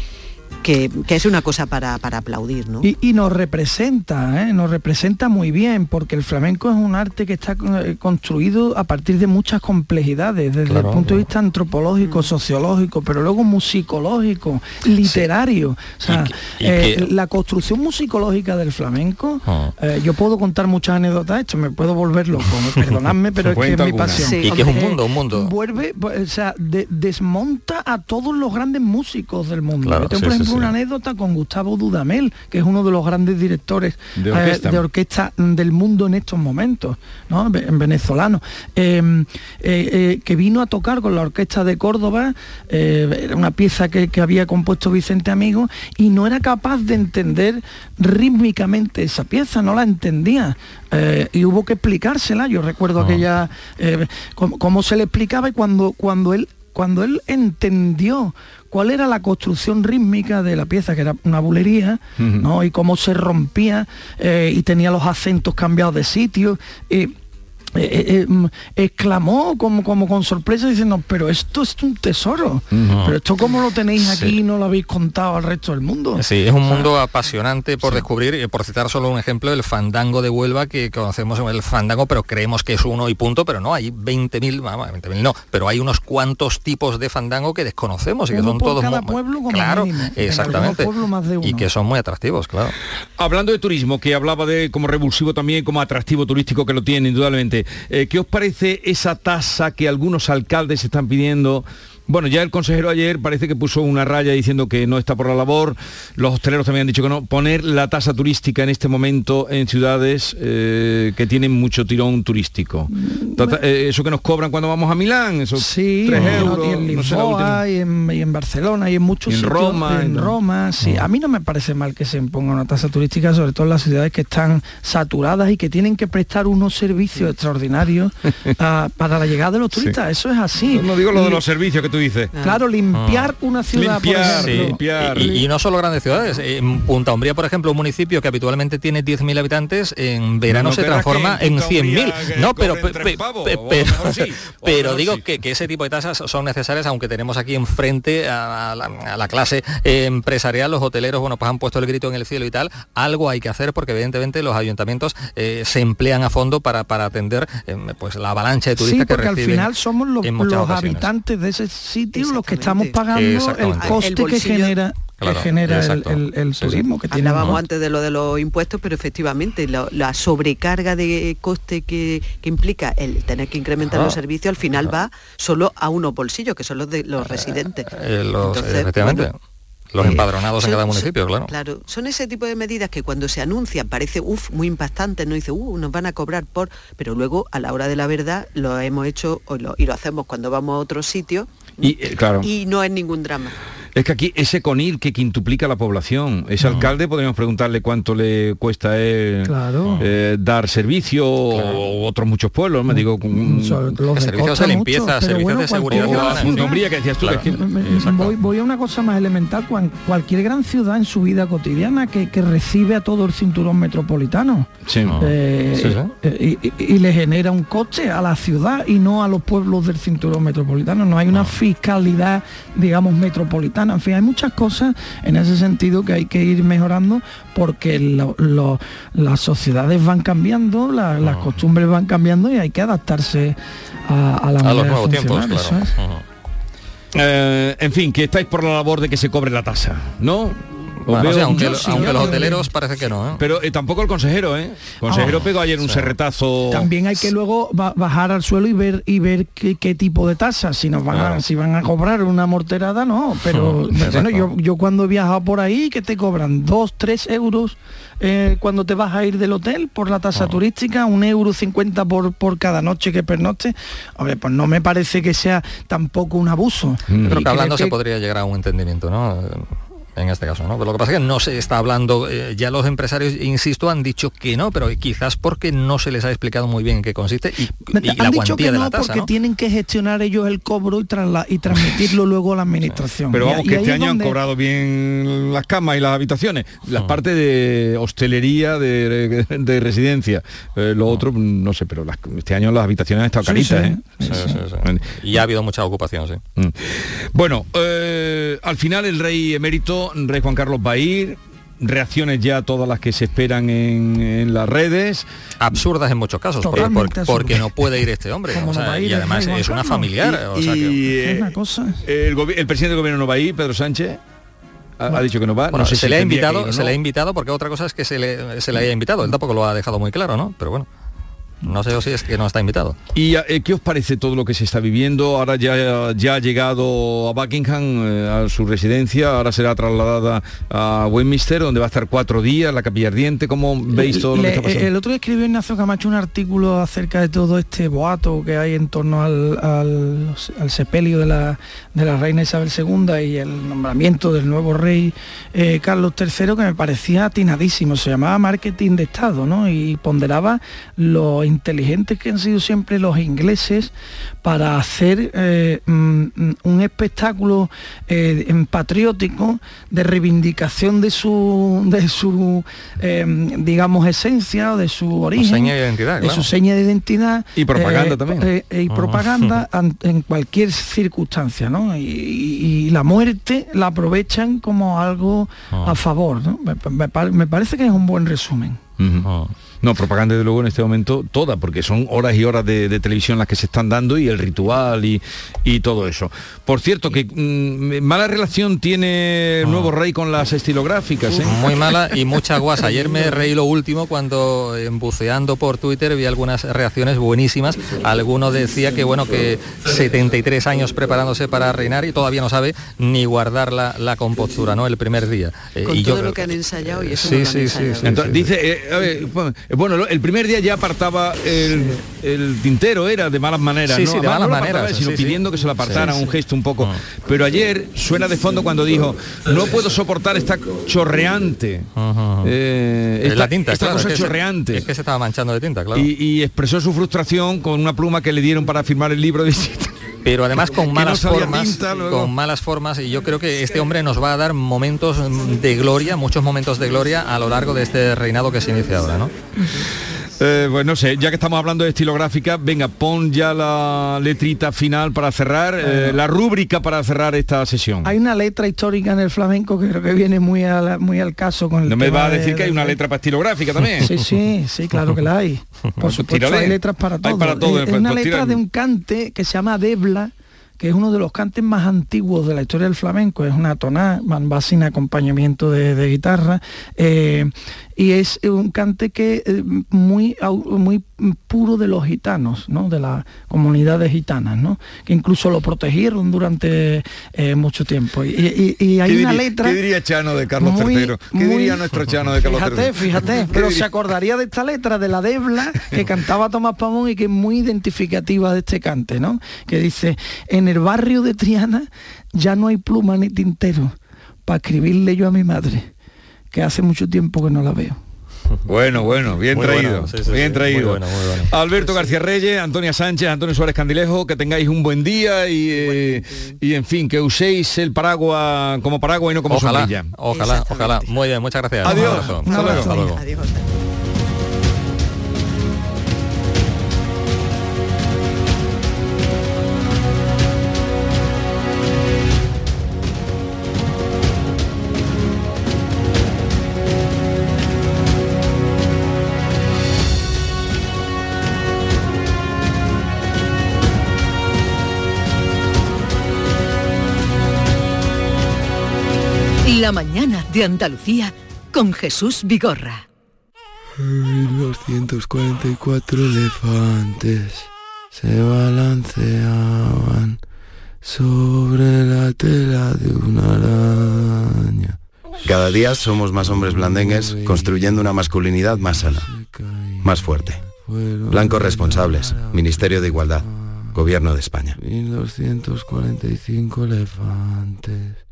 que, que es una cosa para, para aplaudir, ¿no? Y, y nos representa, ¿eh? nos representa muy bien, porque el flamenco es un arte que está eh, construido a partir de muchas complejidades, desde Claro, el punto de vista antropológico, sociológico, pero luego musicológico, literario. O sea, y eh, que- la construcción musicológica del flamenco, Ah. eh, yo puedo contar muchas anécdotas, esto me puedo volver loco, (laughs) perdonadme, pero es que es mi pasión. Sí, y que es un mundo, un mundo. Vuelve, o sea, de- desmonta a todos los grandes músicos del mundo. Claro, Yo tengo, sí, por sí, ejemplo, sí. una anécdota con Gustavo Dudamel, que es uno de los grandes directores De eh, orquesta. de orquesta del mundo en estos momentos, ¿no? Ve- venezolano, eh, eh, eh, que vino a tocar con la orquesta de Córdoba, eh, era una pieza que, que había compuesto Vicente Amigo, y no era capaz de entender rítmicamente esa pieza, no la entendía. eh, y hubo que explicársela. Yo recuerdo Ah. aquella eh, cómo, cómo se le explicaba y cuando cuando él cuando él entendió cuál era la construcción rítmica de la pieza, que era una bulería. ¿no? y cómo se rompía eh, y tenía los acentos cambiados de sitio. eh, eh, eh, mm, exclamó como, como con sorpresa diciendo, pero esto es un tesoro, pero esto como lo tenéis aquí Sí. y no lo habéis contado al resto del mundo. Sí, es un mundo apasionante por descubrir, y por citar solo un ejemplo, el fandango de Huelva, que conocemos el fandango, pero creemos que es uno y punto, pero no, hay 20.000, vamos, 20.000 no, pero hay unos cuantos tipos de fandango que desconocemos y que Uno son por todos cada muy- pueblo como claro, mínimo. Exactamente, más de y uno. que son muy atractivos, claro. Hablando de turismo, que hablaba de como revulsivo también, como atractivo turístico que lo tiene, indudablemente. Eh, ¿Qué os parece esa tasa que algunos alcaldes están pidiendo? Bueno, ya el consejero ayer parece que puso una raya diciendo que no está por la labor. Los hosteleros también han dicho que no. Poner la tasa turística en este momento en ciudades eh, que tienen mucho tirón turístico. Tata- eh, eso que nos cobran cuando vamos a Milán, esos Sí, 3 no, euros. y en no sé, Lisboa, y, en, y en Barcelona, y en muchos Y en sitios. Roma, En. Roma, sí. A mí no me parece mal que se imponga una tasa turística, sobre todo en las ciudades que están saturadas y que tienen que prestar unos servicios extraordinarios (laughs) ah, para la llegada de los turistas. Eso es así. No digo lo de los servicios que tú dices. Claro, limpiar una ciudad, por limpiar. Y, y no solo grandes ciudades. En Punta Umbría, por ejemplo, un municipio que habitualmente tiene 10.000 habitantes, en verano No se transforma en en Punta 100.000. Umbría que No, pero, pe- pe- pe- pero, sí, (laughs) digo sí. que, que ese tipo de tasas son necesarias, aunque tenemos aquí enfrente a, a la, a la clase eh, empresarial, los hoteleros, bueno, pues han puesto el grito en el cielo y tal. Algo hay que hacer porque evidentemente los ayuntamientos eh, se emplean a fondo para, para atender eh, pues la avalancha de turistas Sí, que porque al reciben final somos los, los habitantes de ese sitio los que estamos pagando el coste El que genera, Claro, que genera el, exacto. el- el Sí, sí. turismo que tiene. Hablábamos antes de lo de los impuestos, pero efectivamente la sobrecarga de coste que, que implica el tener que incrementar los servicios al final va solo a unos bolsillos, que son los de los residentes. Eh, los- Entonces, efectivamente. bueno, los eh, empadronados en son- cada son- municipio, claro. Claro, son ese tipo de medidas que cuando se anuncian parece uf, muy impactante, no dice, uh, nos van a cobrar por, pero luego a la hora de la verdad lo hemos hecho o lo- y lo hacemos cuando vamos a otro sitio Y, eh, claro. y no es ningún drama. Es que aquí ese CONIR que quintuplica la población, ese alcalde podríamos preguntarle cuánto le cuesta él Claro. eh, dar servicio o otros muchos pueblos, me digo, un- Sobre los Servicios de limpieza, servicios bueno, de seguridad ciudadana, que decías tú, Claro. que es que- me- Exacto. voy, voy a una cosa más elemental, cualquier gran ciudad en su vida cotidiana que, que recibe a todo el cinturón metropolitano Sí. eh, Sí, eh, y, y- y le genera un coste a la ciudad y no a los pueblos del cinturón metropolitano. No hay una fiscalidad, digamos, metropolitana. Ventana. En fin, hay muchas cosas en ese sentido que hay que ir mejorando porque las sociedades van cambiando, las costumbres van cambiando y hay que adaptarse a, a, a los nuevos tiempos. Claro. Eh, en fin, que estáis por la labor de que se cobre la tasa, ¿no? Aunque, los hoteleros parece que no. ¿eh? Pero eh, tampoco el consejero, ¿eh? El consejero ah. pegó ayer un serretazo. También hay que luego bajar al suelo y ver y ver qué, tipo de tasa. Si nos van a, si van a cobrar una morterada, no. Pero (laughs) bueno, yo, yo cuando he viajado por ahí, que te cobran dos, tres euros eh, cuando te vas a ir del hotel por la tasa turística, un euro cincuenta por, por cada noche que pernoche. Hombre, pues no me parece que sea tampoco un abuso. Creo que hablando se podría llegar a un entendimiento, ¿no? En este caso, ¿no? Pero lo que pasa es que no se está hablando, eh, ya los empresarios, insisto, han dicho que no, pero quizás porque no se les ha explicado muy bien en qué consiste y, la cuantía de la tasa, porque tienen que gestionar ellos el cobro y, y transmitirlo luego a la administración. Pero vamos, que este año han cobrado bien las camas y las habitaciones, las mm. partes de hostelería, de, residencia, eh, lo mm. otro, no sé, pero este año las habitaciones han estado caritas, ¿eh? Y ha habido mucha ocupación, sí. Mm. Bueno, al final el rey emérito Rey Juan Carlos va a ir, reacciones ya todas las que se esperan en, las redes. Absurdas en muchos casos, porque, no puede ir este hombre. y además es una familiar. El, presidente del gobierno no va a ir, Pedro Sánchez. Ha, dicho que no va. Bueno, se, le ha invitado, se le ha invitado porque otra cosa es que se le, se le haya invitado. Él tampoco lo ha dejado muy claro, ¿no? Pero bueno. No sé si es que no está invitado. ¿Y eh, qué os parece todo lo que se está viviendo? Ahora ya, ya ha llegado a Buckingham, eh, a su residencia, ahora será trasladada a Westminster, donde va a estar cuatro días, la capilla ardiente. ¿Cómo veis todo lo que está pasando? El otro día escribió Ignacio Camacho un artículo acerca de todo este boato que hay en torno al, al, sepelio de la, de la reina Isabel II y el nombramiento del nuevo rey eh, Carlos III, que me parecía atinadísimo. Se llamaba marketing de Estado, ¿no? Y ponderaba los inteligentes que han sido siempre los ingleses para hacer eh, mm, un espectáculo eh, patriótico de reivindicación de su, de su em, digamos, esencia o de su origen. de identidad, De su seña de identidad. Y propaganda eh, también. y propaganda (laughs) en cualquier circunstancia, ¿no? Y, la muerte la aprovechan como algo a favor, Me, parece que es un buen resumen. No, propaganda de luego en este momento toda, porque son horas y horas de, televisión las que se están dando y el ritual y, y todo eso. Por cierto, que mm, mala relación tiene el nuevo rey con las estilográficas. ¿eh? Muy mala y mucha guasa. Ayer me reí lo último cuando buceando por Twitter vi algunas reacciones buenísimas. Alguno decía que bueno, que 73 años preparándose para reinar y todavía no sabe ni guardar la, compostura, ¿no? El primer día. Eh, con todo lo que han ensayado y eso sí, sí, sí, dice, eh, a ver, bueno, el primer día ya apartaba el, tintero, era de malas maneras, sí, de malas maneras, sino pidiendo que se lo apartara, un gesto un poco. Ah. Pero ayer suena de fondo cuando dijo, no puedo soportar esta chorreante. Eh, la tinta, esta cosa chorreante. es que se estaba manchando de tinta, claro. Y, expresó su frustración con una pluma que le dieron para firmar el libro de pero además con malas formas con malas formas y yo creo que este hombre nos va a dar momentos de gloria muchos momentos de gloria a lo largo de este reinado que se inicia ahora ¿no? Eh, pues no sé, ya que estamos hablando de estilográfica, venga, pon ya la letrita final para cerrar, eh, la rúbrica para cerrar esta sesión. Hay una letra histórica en el flamenco que creo que viene muy, muy al caso con el No me va a decir que hay una letra para estilográfica también. Sí, sí, sí, claro que la hay. (laughs) Por pues supuesto, hay letras para todo. para todo es, una pues letra de un cante que se llama Debla, que es uno de los cantes más antiguos de la historia del flamenco, es una tonada, va sin acompañamiento de, guitarra, eh, y es un cante que eh, muy, muy puro de los gitanos, ¿no? de las comunidades gitanas, ¿no? que incluso lo protegieron durante eh, mucho tiempo. Y, hay una letra... ¿Qué diría Chano de Carlos III? ¿Qué diría nuestro Chano de Carlos fíjate, Fíjate, pero se acordaría de esta letra, de la Debla, que cantaba Tomás Pamón y que es muy identificativa de este cante, ¿no? que dice, en el barrio de Triana ya no hay pluma ni tintero para escribirle yo a mi madre que hace mucho tiempo que no la veo. (laughs) Bueno, bueno, bien traído, bien traído. Alberto García Reyes, Antonia Sánchez, Antonio Suárez Candilejo, que tengáis un buen día y, eh, y en fin, que uséis el paraguas como paraguas y no como ojalá, sombrilla. Ojalá, ojalá. Muy bien, muchas gracias. Adiós. Hasta luego. La mañana de Andalucía con Jesús Vigorra. 244 elefantes se balanceaban sobre la tela de una araña. Cada día somos más hombres blandengues construyendo una masculinidad más sana, más fuerte. Blancos responsables, Ministerio de Igualdad, Gobierno de España. 1245 elefantes.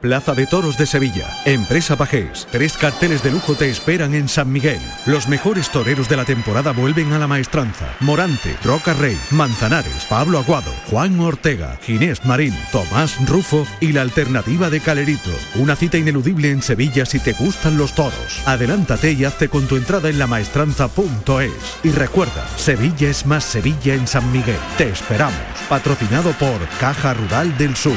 Plaza de Toros de Sevilla, Empresa Pajés. Tres carteles de lujo te esperan en San Miguel. Los mejores toreros de la temporada vuelven a la maestranza. Morante, Roca Rey, Manzanares, Pablo Aguado, Juan Ortega, Ginés Marín, Tomás Rufo y la alternativa de Calerito. Una cita ineludible en Sevilla si te gustan los toros. Adelántate y hazte con tu entrada en lamaestranza.es. Y recuerda, Sevilla es más Sevilla en San Miguel. Te esperamos. Patrocinado por Caja Rural del Sur.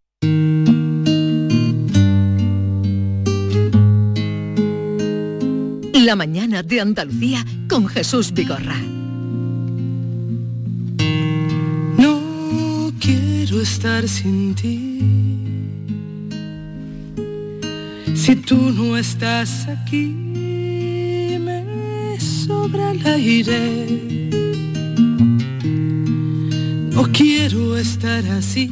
La mañana de Andalucía con Jesús Vigorra. No quiero estar sin ti. Si tú no estás aquí, me sobra el aire. No quiero estar así.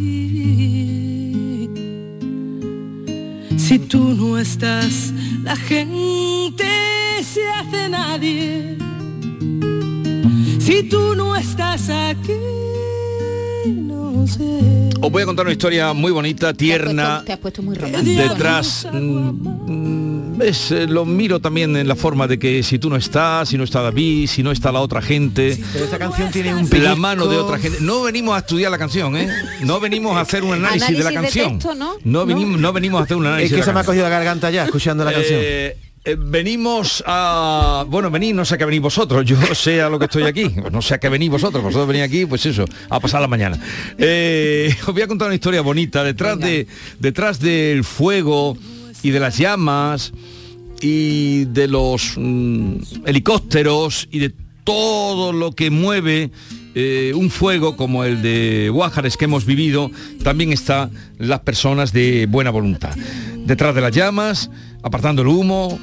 Si tú no estás, la gente se hace nadie. Si tú no estás aquí, no sé. Os voy a contar una historia muy bonita, tierna. Te has puesto muy romántico. Detrás, mm, es, eh, lo miro también en la forma de que si tú no estás, si no está David, si no está la otra gente, Pero esta canción tiene un la pellizco- mano de otra gente. No venimos a estudiar la canción, ¿eh? No venimos a hacer un análisis, de la de canción. texto, ¿no? No, venimos, no venimos a hacer un análisis. Es que de se la me ha cogido la garganta ya, escuchando la canción. Eh, venimos a... Bueno, venís, no sé a qué venís vosotros, yo sé a lo que estoy aquí, no sé a qué venís vosotros, vosotros venís aquí, pues eso, a pasar la mañana. Eh, os voy a contar una historia bonita, detrás, de, detrás del fuego y de las llamas y de los mm, helicópteros y de todo lo que mueve eh, un fuego como el de Guájares que hemos vivido, también están las personas de buena voluntad. Detrás de las llamas, apartando el humo,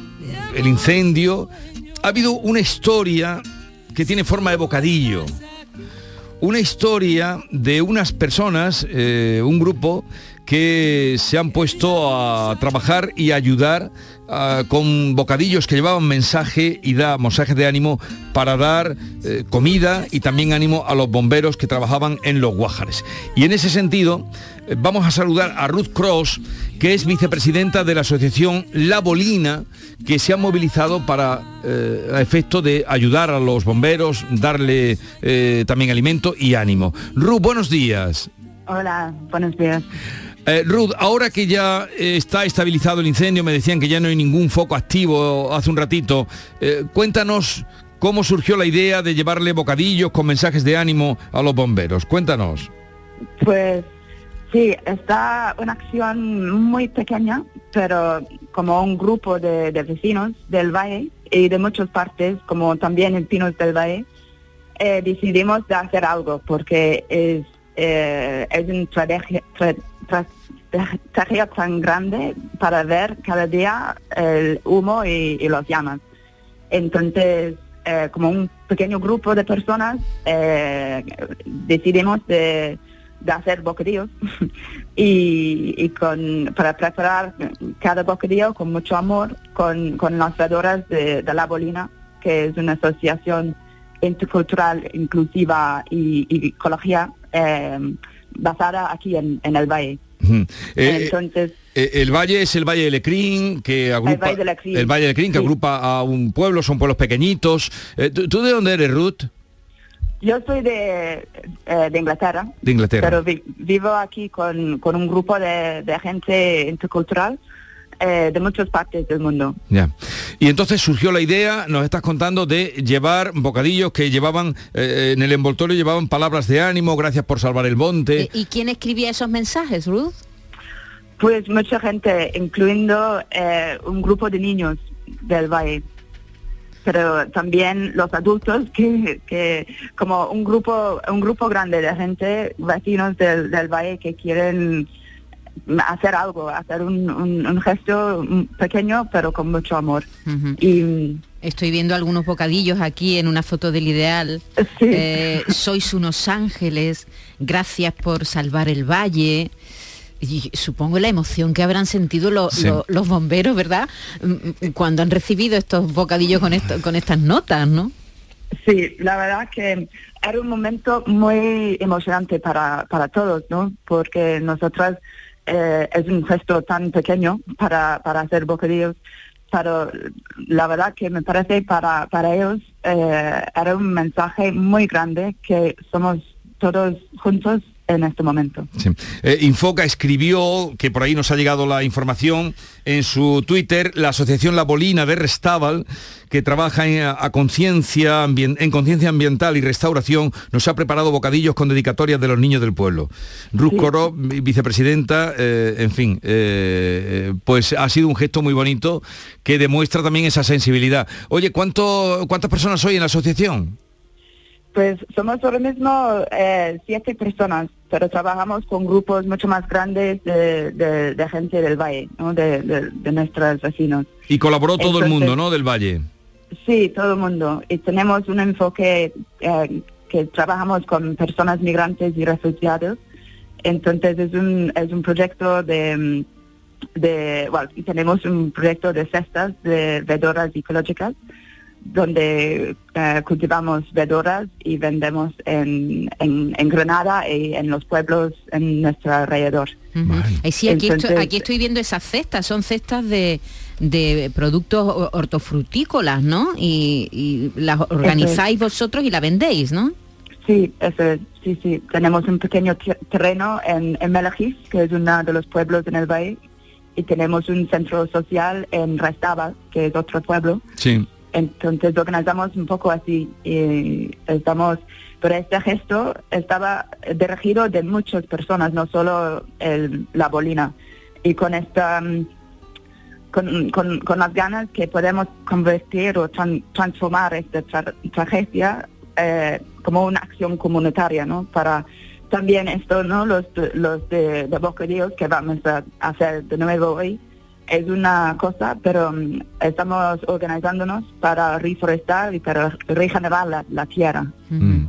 el incendio, ha habido una historia que tiene forma de bocadillo. Una historia de unas personas, eh, un grupo, que se han puesto a trabajar y ayudar ah, con bocadillos que llevaban mensaje y da mensajes de ánimo para dar eh, comida y también ánimo a los bomberos que trabajaban en los Guájares. Y en ese sentido, eh, vamos a saludar a Ruth Cross, que es vicepresidenta de la asociación La Bolina, que se ha movilizado para eh, a efecto de ayudar a los bomberos, darle también alimento y ánimo. Ruth, buenos días. Hola, buenos días. Eh, Ruth, ahora que ya eh, está estabilizado el incendio, me decían que ya no hay ningún foco activo hace un ratito, eh, cuéntanos cómo surgió la idea de llevarle bocadillos con mensajes de ánimo a los bomberos. Cuéntanos. Pues sí, está una acción muy pequeña, pero como un grupo de, vecinos del valle y de muchas partes, como también en Pinos del Valle, eh, decidimos de hacer algo porque es, es una tra- tra- tragedia tan grande para ver cada día el humo y, y las llamas. Entonces, eh, como un pequeño grupo de personas, eh, decidimos de, hacer bocadillos (laughs) y, para preparar cada bocadillo con mucho amor con, con las vedoras de, de La Bolina, que es una asociación intercultural, inclusiva y, y ecología eh, basada aquí en, en el valle. Ujú. Eh, Entonces, eh, el valle es el Valle de Lecrín, que agrupa... Valle el Valle de Lecrín, que Sí. agrupa a un pueblo, son pueblos pequeñitos. Eh, ¿tú, tú de dónde eres, Ruth? yo soy de, eh, de Inglaterra, De Inglaterra. pero vi- vivo aquí con, con un grupo de, de gente intercultural eh, de muchas partes del mundo. Ya. Y entonces surgió la idea, nos estás contando, de llevar bocadillos que llevaban, eh, en el envoltorio llevaban palabras de ánimo, gracias por salvar el monte. ¿Y quién escribía esos mensajes, Ruth? Pues mucha gente, incluyendo eh, un grupo de niños del valle, pero también los adultos (laughs) que, que como un grupo un grupo grande de gente, vecinos del, del valle que quieren hacer algo, hacer un, un- un gesto pequeño pero con mucho amor. Y Estoy viendo algunos bocadillos aquí en una foto del ideal. Eh, sois unos ángeles, gracias por salvar el valle. Y supongo la emoción que habrán sentido lo- Sí. lo- los bomberos, ¿verdad? Mm, mm, Cuando han recibido estos bocadillos con, esto- con estas notas, ¿no? Sí, la verdad que era un momento muy emocionante para, para todos, ¿no? Porque nosotras eh, es un gesto tan pequeño para, para hacer bocadillos, pero la verdad que me parece para, para ellos eh, era un mensaje muy grande que somos todos juntos en este momento. Sí. Eh, Infoca escribió, que por ahí nos ha llegado la información, en su Twitter, la Asociación La Bolina de Restábal, que trabaja en, a conciencia ambien- en conciencia ambiental y restauración, nos ha preparado bocadillos con dedicatorias de los niños del pueblo. Ruth Sí. Vicepresidenta, eh, en fin, eh, pues ha sido un gesto muy bonito que demuestra también esa sensibilidad. Oye, ¿cuánto, ¿cuántas personas hoy en la asociación? Pues somos ahora mismo eh, siete personas, pero trabajamos con grupos mucho más grandes de, de- de gente del valle, ¿no? de, nuestros vecinos. Y colaboró todo el mundo, ¿no? Del Valle. Sí, todo el mundo. Y tenemos un enfoque eh, que trabajamos con personas migrantes y refugiados. Entonces es un, es un proyecto de, de, bueno, tenemos un proyecto de cestas de vedoras ecológicas donde eh, cultivamos vedoras y vendemos en, en, en Granada y en los pueblos en nuestro alrededor. Eh, sí, aquí, estoy, Entonces- aquí estoy viendo esas cestas, son cestas de, de productos ho- hortofrutícolas, ¿no? Y, y las organizáis vosotros y la vendéis, ¿no? Sí, eso es, sí, sí. Tenemos un pequeño te- terreno en, en Melajís, que es uno de los pueblos en el valle, y tenemos un centro social en Restábal, que es otro pueblo. Sí. Entonces organizamos un poco así y estamos, pero este gesto estaba dirigido de muchas personas, no solo la bolina. Y con esta, mm, con, las ganas que podemos convertir o tran- transformar esta tra- tragedia eh, como una acción comunitaria, ¿no? Para también esto, ¿no? Los, los de, de bocadillos que vamos a hacer de nuevo hoy es una cosa, pero mm, estamos organizándonos para reforestar y para regenerar la, la tierra. Mm.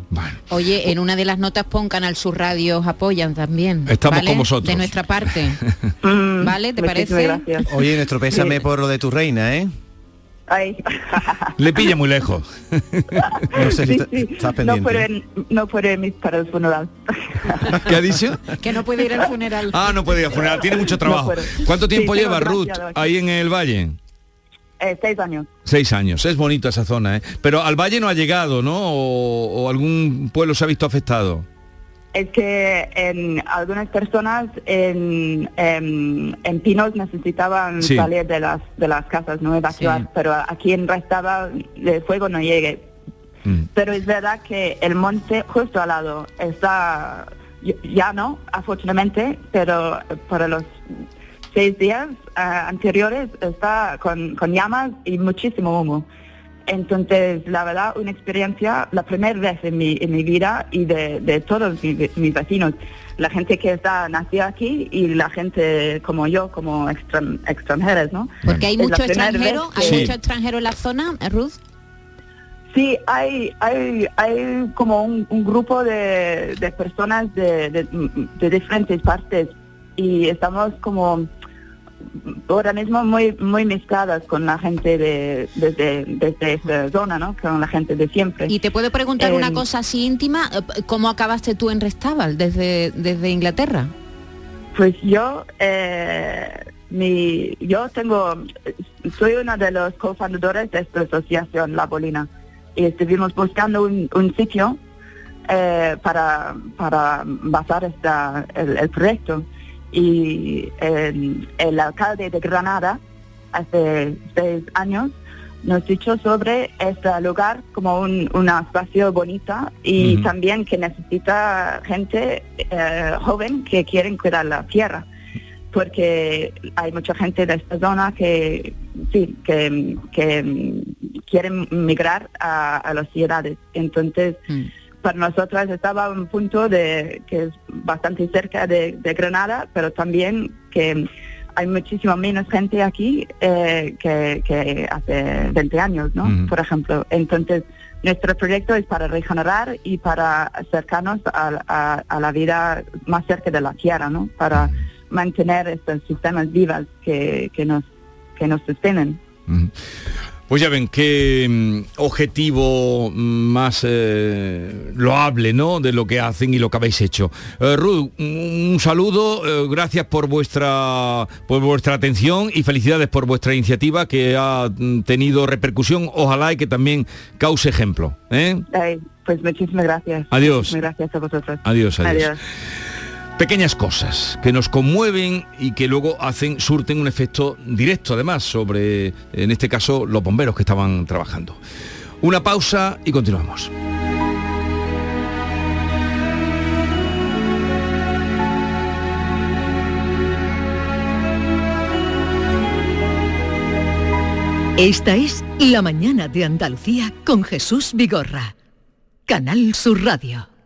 Oye, en una de las notas pon Canal Sur Radio apoyan también. Estamos ¿vale? con vosotros. De nuestra parte. (laughs) Mm, ¿Vale? ¿Te muchísimas parece? gracias. Oye, nuestro pésame Sí. por lo de tu reina, ¿eh? Ay. Le pilla muy lejos. (laughs) No sé si Sí, ta- sí. estás No puede, no puede ir para el funeral. ¿Qué ha dicho? Que no puede ir al funeral. Ah, no puede ir a funeral, tiene mucho trabajo. ¿Cuánto tiempo Sí, lleva Ruth ahí en el valle? Eh, seis años. Seis años, es bonita esa zona, ¿eh? Pero al valle no ha llegado, ¿no? O, o algún pueblo se ha visto afectado. Es que en algunas personas en, en, en Pinos necesitaban Sí. salir de las de las casas, no evacuar, pero aquí en Restaba el fuego no llegue. Mm. Pero es verdad que el monte justo al lado está y- ya no, afortunadamente, pero para los seis días ah, anteriores está con, con llamas y muchísimo humo. Entonces, la verdad, una experiencia, la primera vez en mi, en mi vida y de, de todos mis, mis vecinos, la gente que está nacida aquí y la gente como yo, como extran- extranjeras, ¿no? Porque hay mucho extranjero, hay que- mucho extranjero en la zona, ¿eh, Ruth. Sí, hay, hay, hay como un, un grupo de, de personas de, de- de diferentes partes y estamos como ahora mismo muy muy mezcladas con la gente de desde, desde esta zona, ¿no? Con la gente de siempre. Y te puedo preguntar una Em, cosa así íntima, eh, ¿cómo acabaste tú en Restabal desde, desde Inglaterra? Pues yo, eh, mi, yo tengo, soy una de los cofundadores de esta asociación La Bolina y estuvimos buscando un, un sitio eh, para, para basar esta, el, el proyecto y el, el alcalde de Granada hace seis años nos dicho sobre este lugar como un, un espacio bonita y también que necesita gente eh, joven que quieren cuidar la tierra. Porque hay mucha gente de esta zona que sí que, que quieren migrar a, a las ciudades. Entonces para nosotras estaba un punto de que es bastante cerca de, de Granada, pero también que hay muchísima menos gente aquí eh, que, que hace 20 años, ¿no? Por ejemplo. Entonces, nuestro proyecto es para regenerar y para acercarnos a, a- a la vida más cerca de la tierra, ¿no? Para mantener estos sistemas vivos que, que nos que nos sostienen. Pues ya ven qué mm, objetivo mm, más eh, loable, ¿no? De lo que hacen y lo que habéis hecho. Eh, Ruth, un, saludo, eh, gracias por vuestra por vuestra atención y felicidades por vuestra iniciativa que ha mm, tenido repercusión. Ojalá y que también cause ejemplo. ¿eh? Ay, pues muchísimas gracias. Adiós. Muchísimas gracias a vosotros. Adiós, adiós. Pequeñas cosas que nos conmueven y que luego hacen, surten un efecto directo además sobre, en este caso, los bomberos que estaban trabajando. Una pausa y continuamos. Esta es La mañana de Andalucía con Jesús Vigorra. Canal Sur Radio.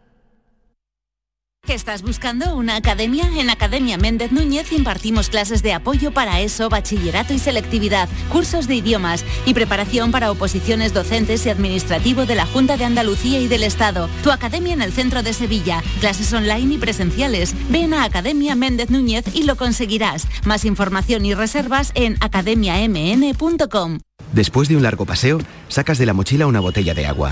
¿Estás buscando una academia? En Academia Méndez Núñez impartimos clases de apoyo para ESO, bachillerato y selectividad, cursos de idiomas y preparación para oposiciones docentes y administrativo de la Junta de Andalucía y del Estado. Tu academia en el centro de Sevilla, clases online y presenciales. Ven a Academia Méndez Núñez y lo conseguirás. Más información y reservas en academiamn.com. Después de un largo paseo, sacas de la mochila una botella de agua.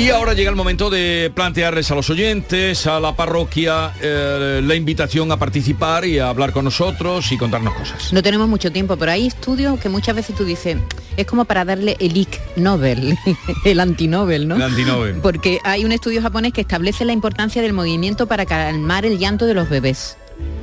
Y ahora llega el momento de plantearles a los oyentes, a la parroquia, eh, la invitación a participar y a hablar con nosotros y contarnos cosas. No tenemos mucho tiempo, pero hay estudios que muchas veces tú dices, es como para darle el Ig Nobel, (laughs) el antinobel, ¿no? El antinobel. Porque hay un estudio japonés que establece la importancia del movimiento para calmar el llanto de los bebés.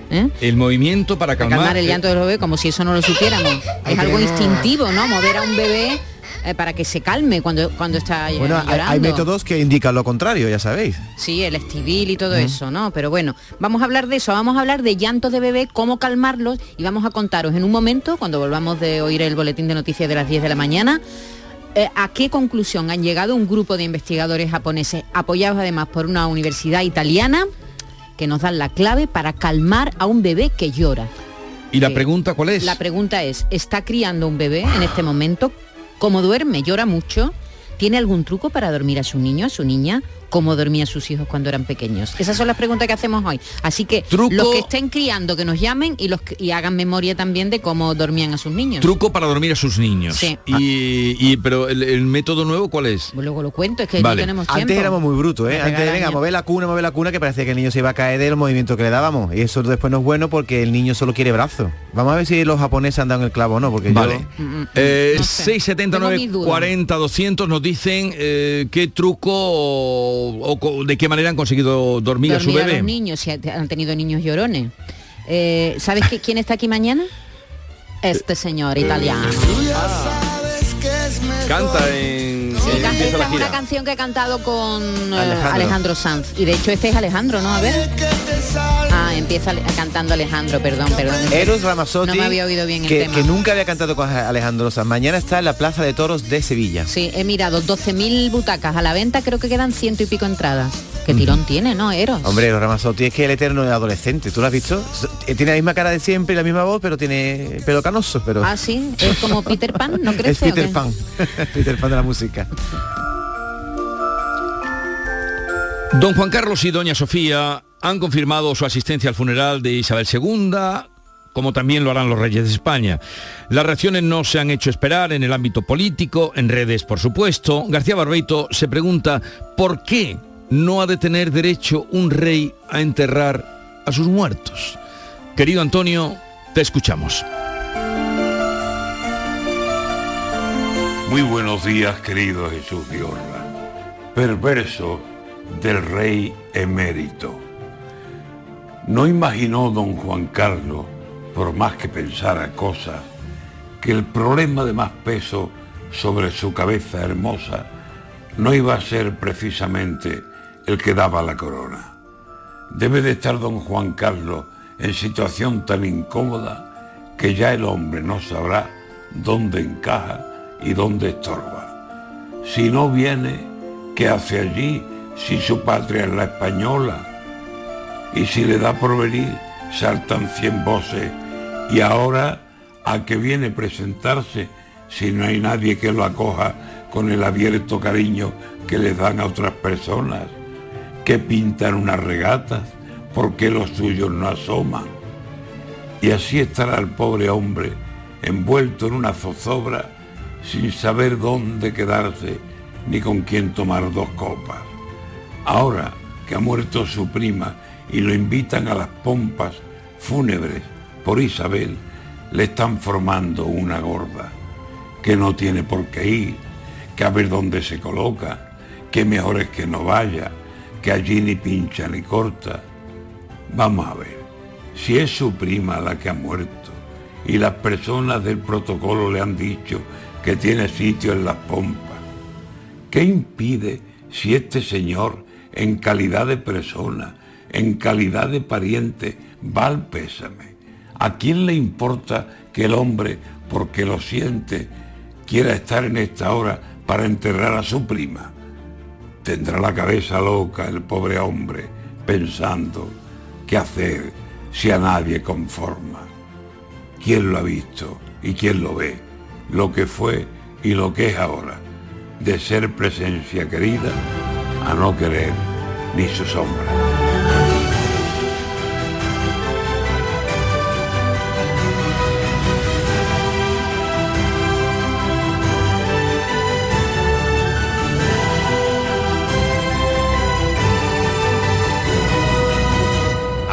¿eh? El movimiento para calmar, Calmar el llanto de los bebés, como si eso no lo supiéramos. Es algo instintivo, ¿no? Mover a un bebé eh, para que se calme cuando, cuando está Bueno, hay, llorando. hay métodos que indican lo contrario, ya sabéis. Sí, el estivil y todo Mm. eso, ¿no? Pero bueno, vamos a hablar de eso, vamos a hablar de llantos de bebé, cómo calmarlos y vamos a contaros en un momento, cuando volvamos de oír el boletín de noticias de las 10 de la mañana, eh, a qué conclusión han llegado un grupo de investigadores japoneses, apoyados además por una universidad italiana, que nos dan la clave para calmar a un bebé que llora. ¿Y la pregunta cuál es? La pregunta es, ¿está criando un bebé en este momento? ¿Cómo duerme? ¿Llora mucho? ¿Tiene algún truco para dormir a su niño, a su niña? ¿Cómo dormían sus hijos cuando eran pequeños? Esas son las preguntas que hacemos hoy. Así que Truco- los que estén criando, que nos llamen y, los que- y hagan memoria también de cómo dormían a sus niños. Truco para dormir a sus niños. Sí. Y, y- pero el, el método nuevo cuál es? Luego lo cuento, es que Vale. no tenemos tiempo. Antes éramos muy brutos, ¿eh? Antes de, venga, mover la cuna, mover la cuna, que parecía que el niño se iba a caer del movimiento que le dábamos. Y eso después no es bueno porque el niño solo quiere brazos. Vamos a ver si los japoneses han dado en el clavo o no, porque Vale. yo... Eh, No sé. 679 Tengo mis dudas. 40 200 nos dicen eh, qué truco o, de qué manera han conseguido dormir, a su a bebé. los niños, si ha- han tenido niños llorones. Eh, ¿Sabes qué- quién está aquí mañana? Este señor italiano. Canta en, La es una canción que he cantado con eh, Alejandro. Alejandro. Sanz. Y de hecho este es Alejandro, ¿no? A ver. Ah, empieza cantando Alejandro, perdón, perdón. Eros Ramazzotti, No me había oído bien el que, tema. que nunca había cantado con Alejandro Sanz. Mañana está en la Plaza de Toros de Sevilla. Sí, he mirado 12.000 butacas a la venta, creo que quedan ciento y pico entradas. ¿Qué tirón tiene, no, Eros? Hombre, Eros Ramazzotti es que el eterno es adolescente. ¿Tú lo has visto? S- Tiene la misma cara de siempre y la misma voz, pero tiene pelo canoso. Pero Ah, sí, es como Peter Pan, ¿no (laughs) es crece o Peter? Pan. (laughs) Peter Pan de la música. Don Juan Carlos y Doña Sofía han confirmado su asistencia al funeral de Isabel II, como también lo harán los reyes de España. Las reacciones no se han hecho esperar en el ámbito político, en redes por supuesto. García Barbeito se pregunta por qué no ha de tener derecho un rey a enterrar a sus muertos. Querido Antonio, te escuchamos. Muy buenos días, querido Jesús Diorra. Perverso del rey emérito. No imaginó don Juan Carlos, por más que pensara cosas, que el problema de más peso sobre su cabeza hermosa no iba a ser precisamente el que daba la corona. Debe de estar don Juan Carlos en situación tan incómoda que ya el hombre no sabrá dónde encaja y dónde estorba. Si no viene, ¿qué hace allí si su patria es la española? Y si le da por venir, saltan cien voces. Y ahora, ¿a qué viene presentarse si no hay nadie que lo acoja con el abierto cariño que les dan a otras personas? Que pintan unas regatas? ¿Por qué los suyos no asoman? Y así estará el pobre hombre envuelto en una zozobra sin saber dónde quedarse ni con quién tomar dos copas. Ahora que ha muerto su prima y lo invitan a las pompas fúnebres por Isabel, le están formando una gorda, que no tiene por qué ir, que a ver dónde se coloca, que mejor es que no vaya, que allí ni pincha ni corta. Vamos a ver, si es su prima la que ha muerto y las personas del protocolo le han dicho que tiene sitio en las pompas, ¿qué impide si este señor, en calidad de persona, en calidad de pariente, va al pésame? ¿A quién le importa que el hombre, porque lo siente, quiera estar en esta hora para enterrar a su prima? Tendrá la cabeza loca el pobre hombre pensando qué hacer si a nadie conforma. ¿Quién lo ha visto y quién lo ve? Lo que fue y lo que es ahora. De ser presencia querida a no querer ni su sombra.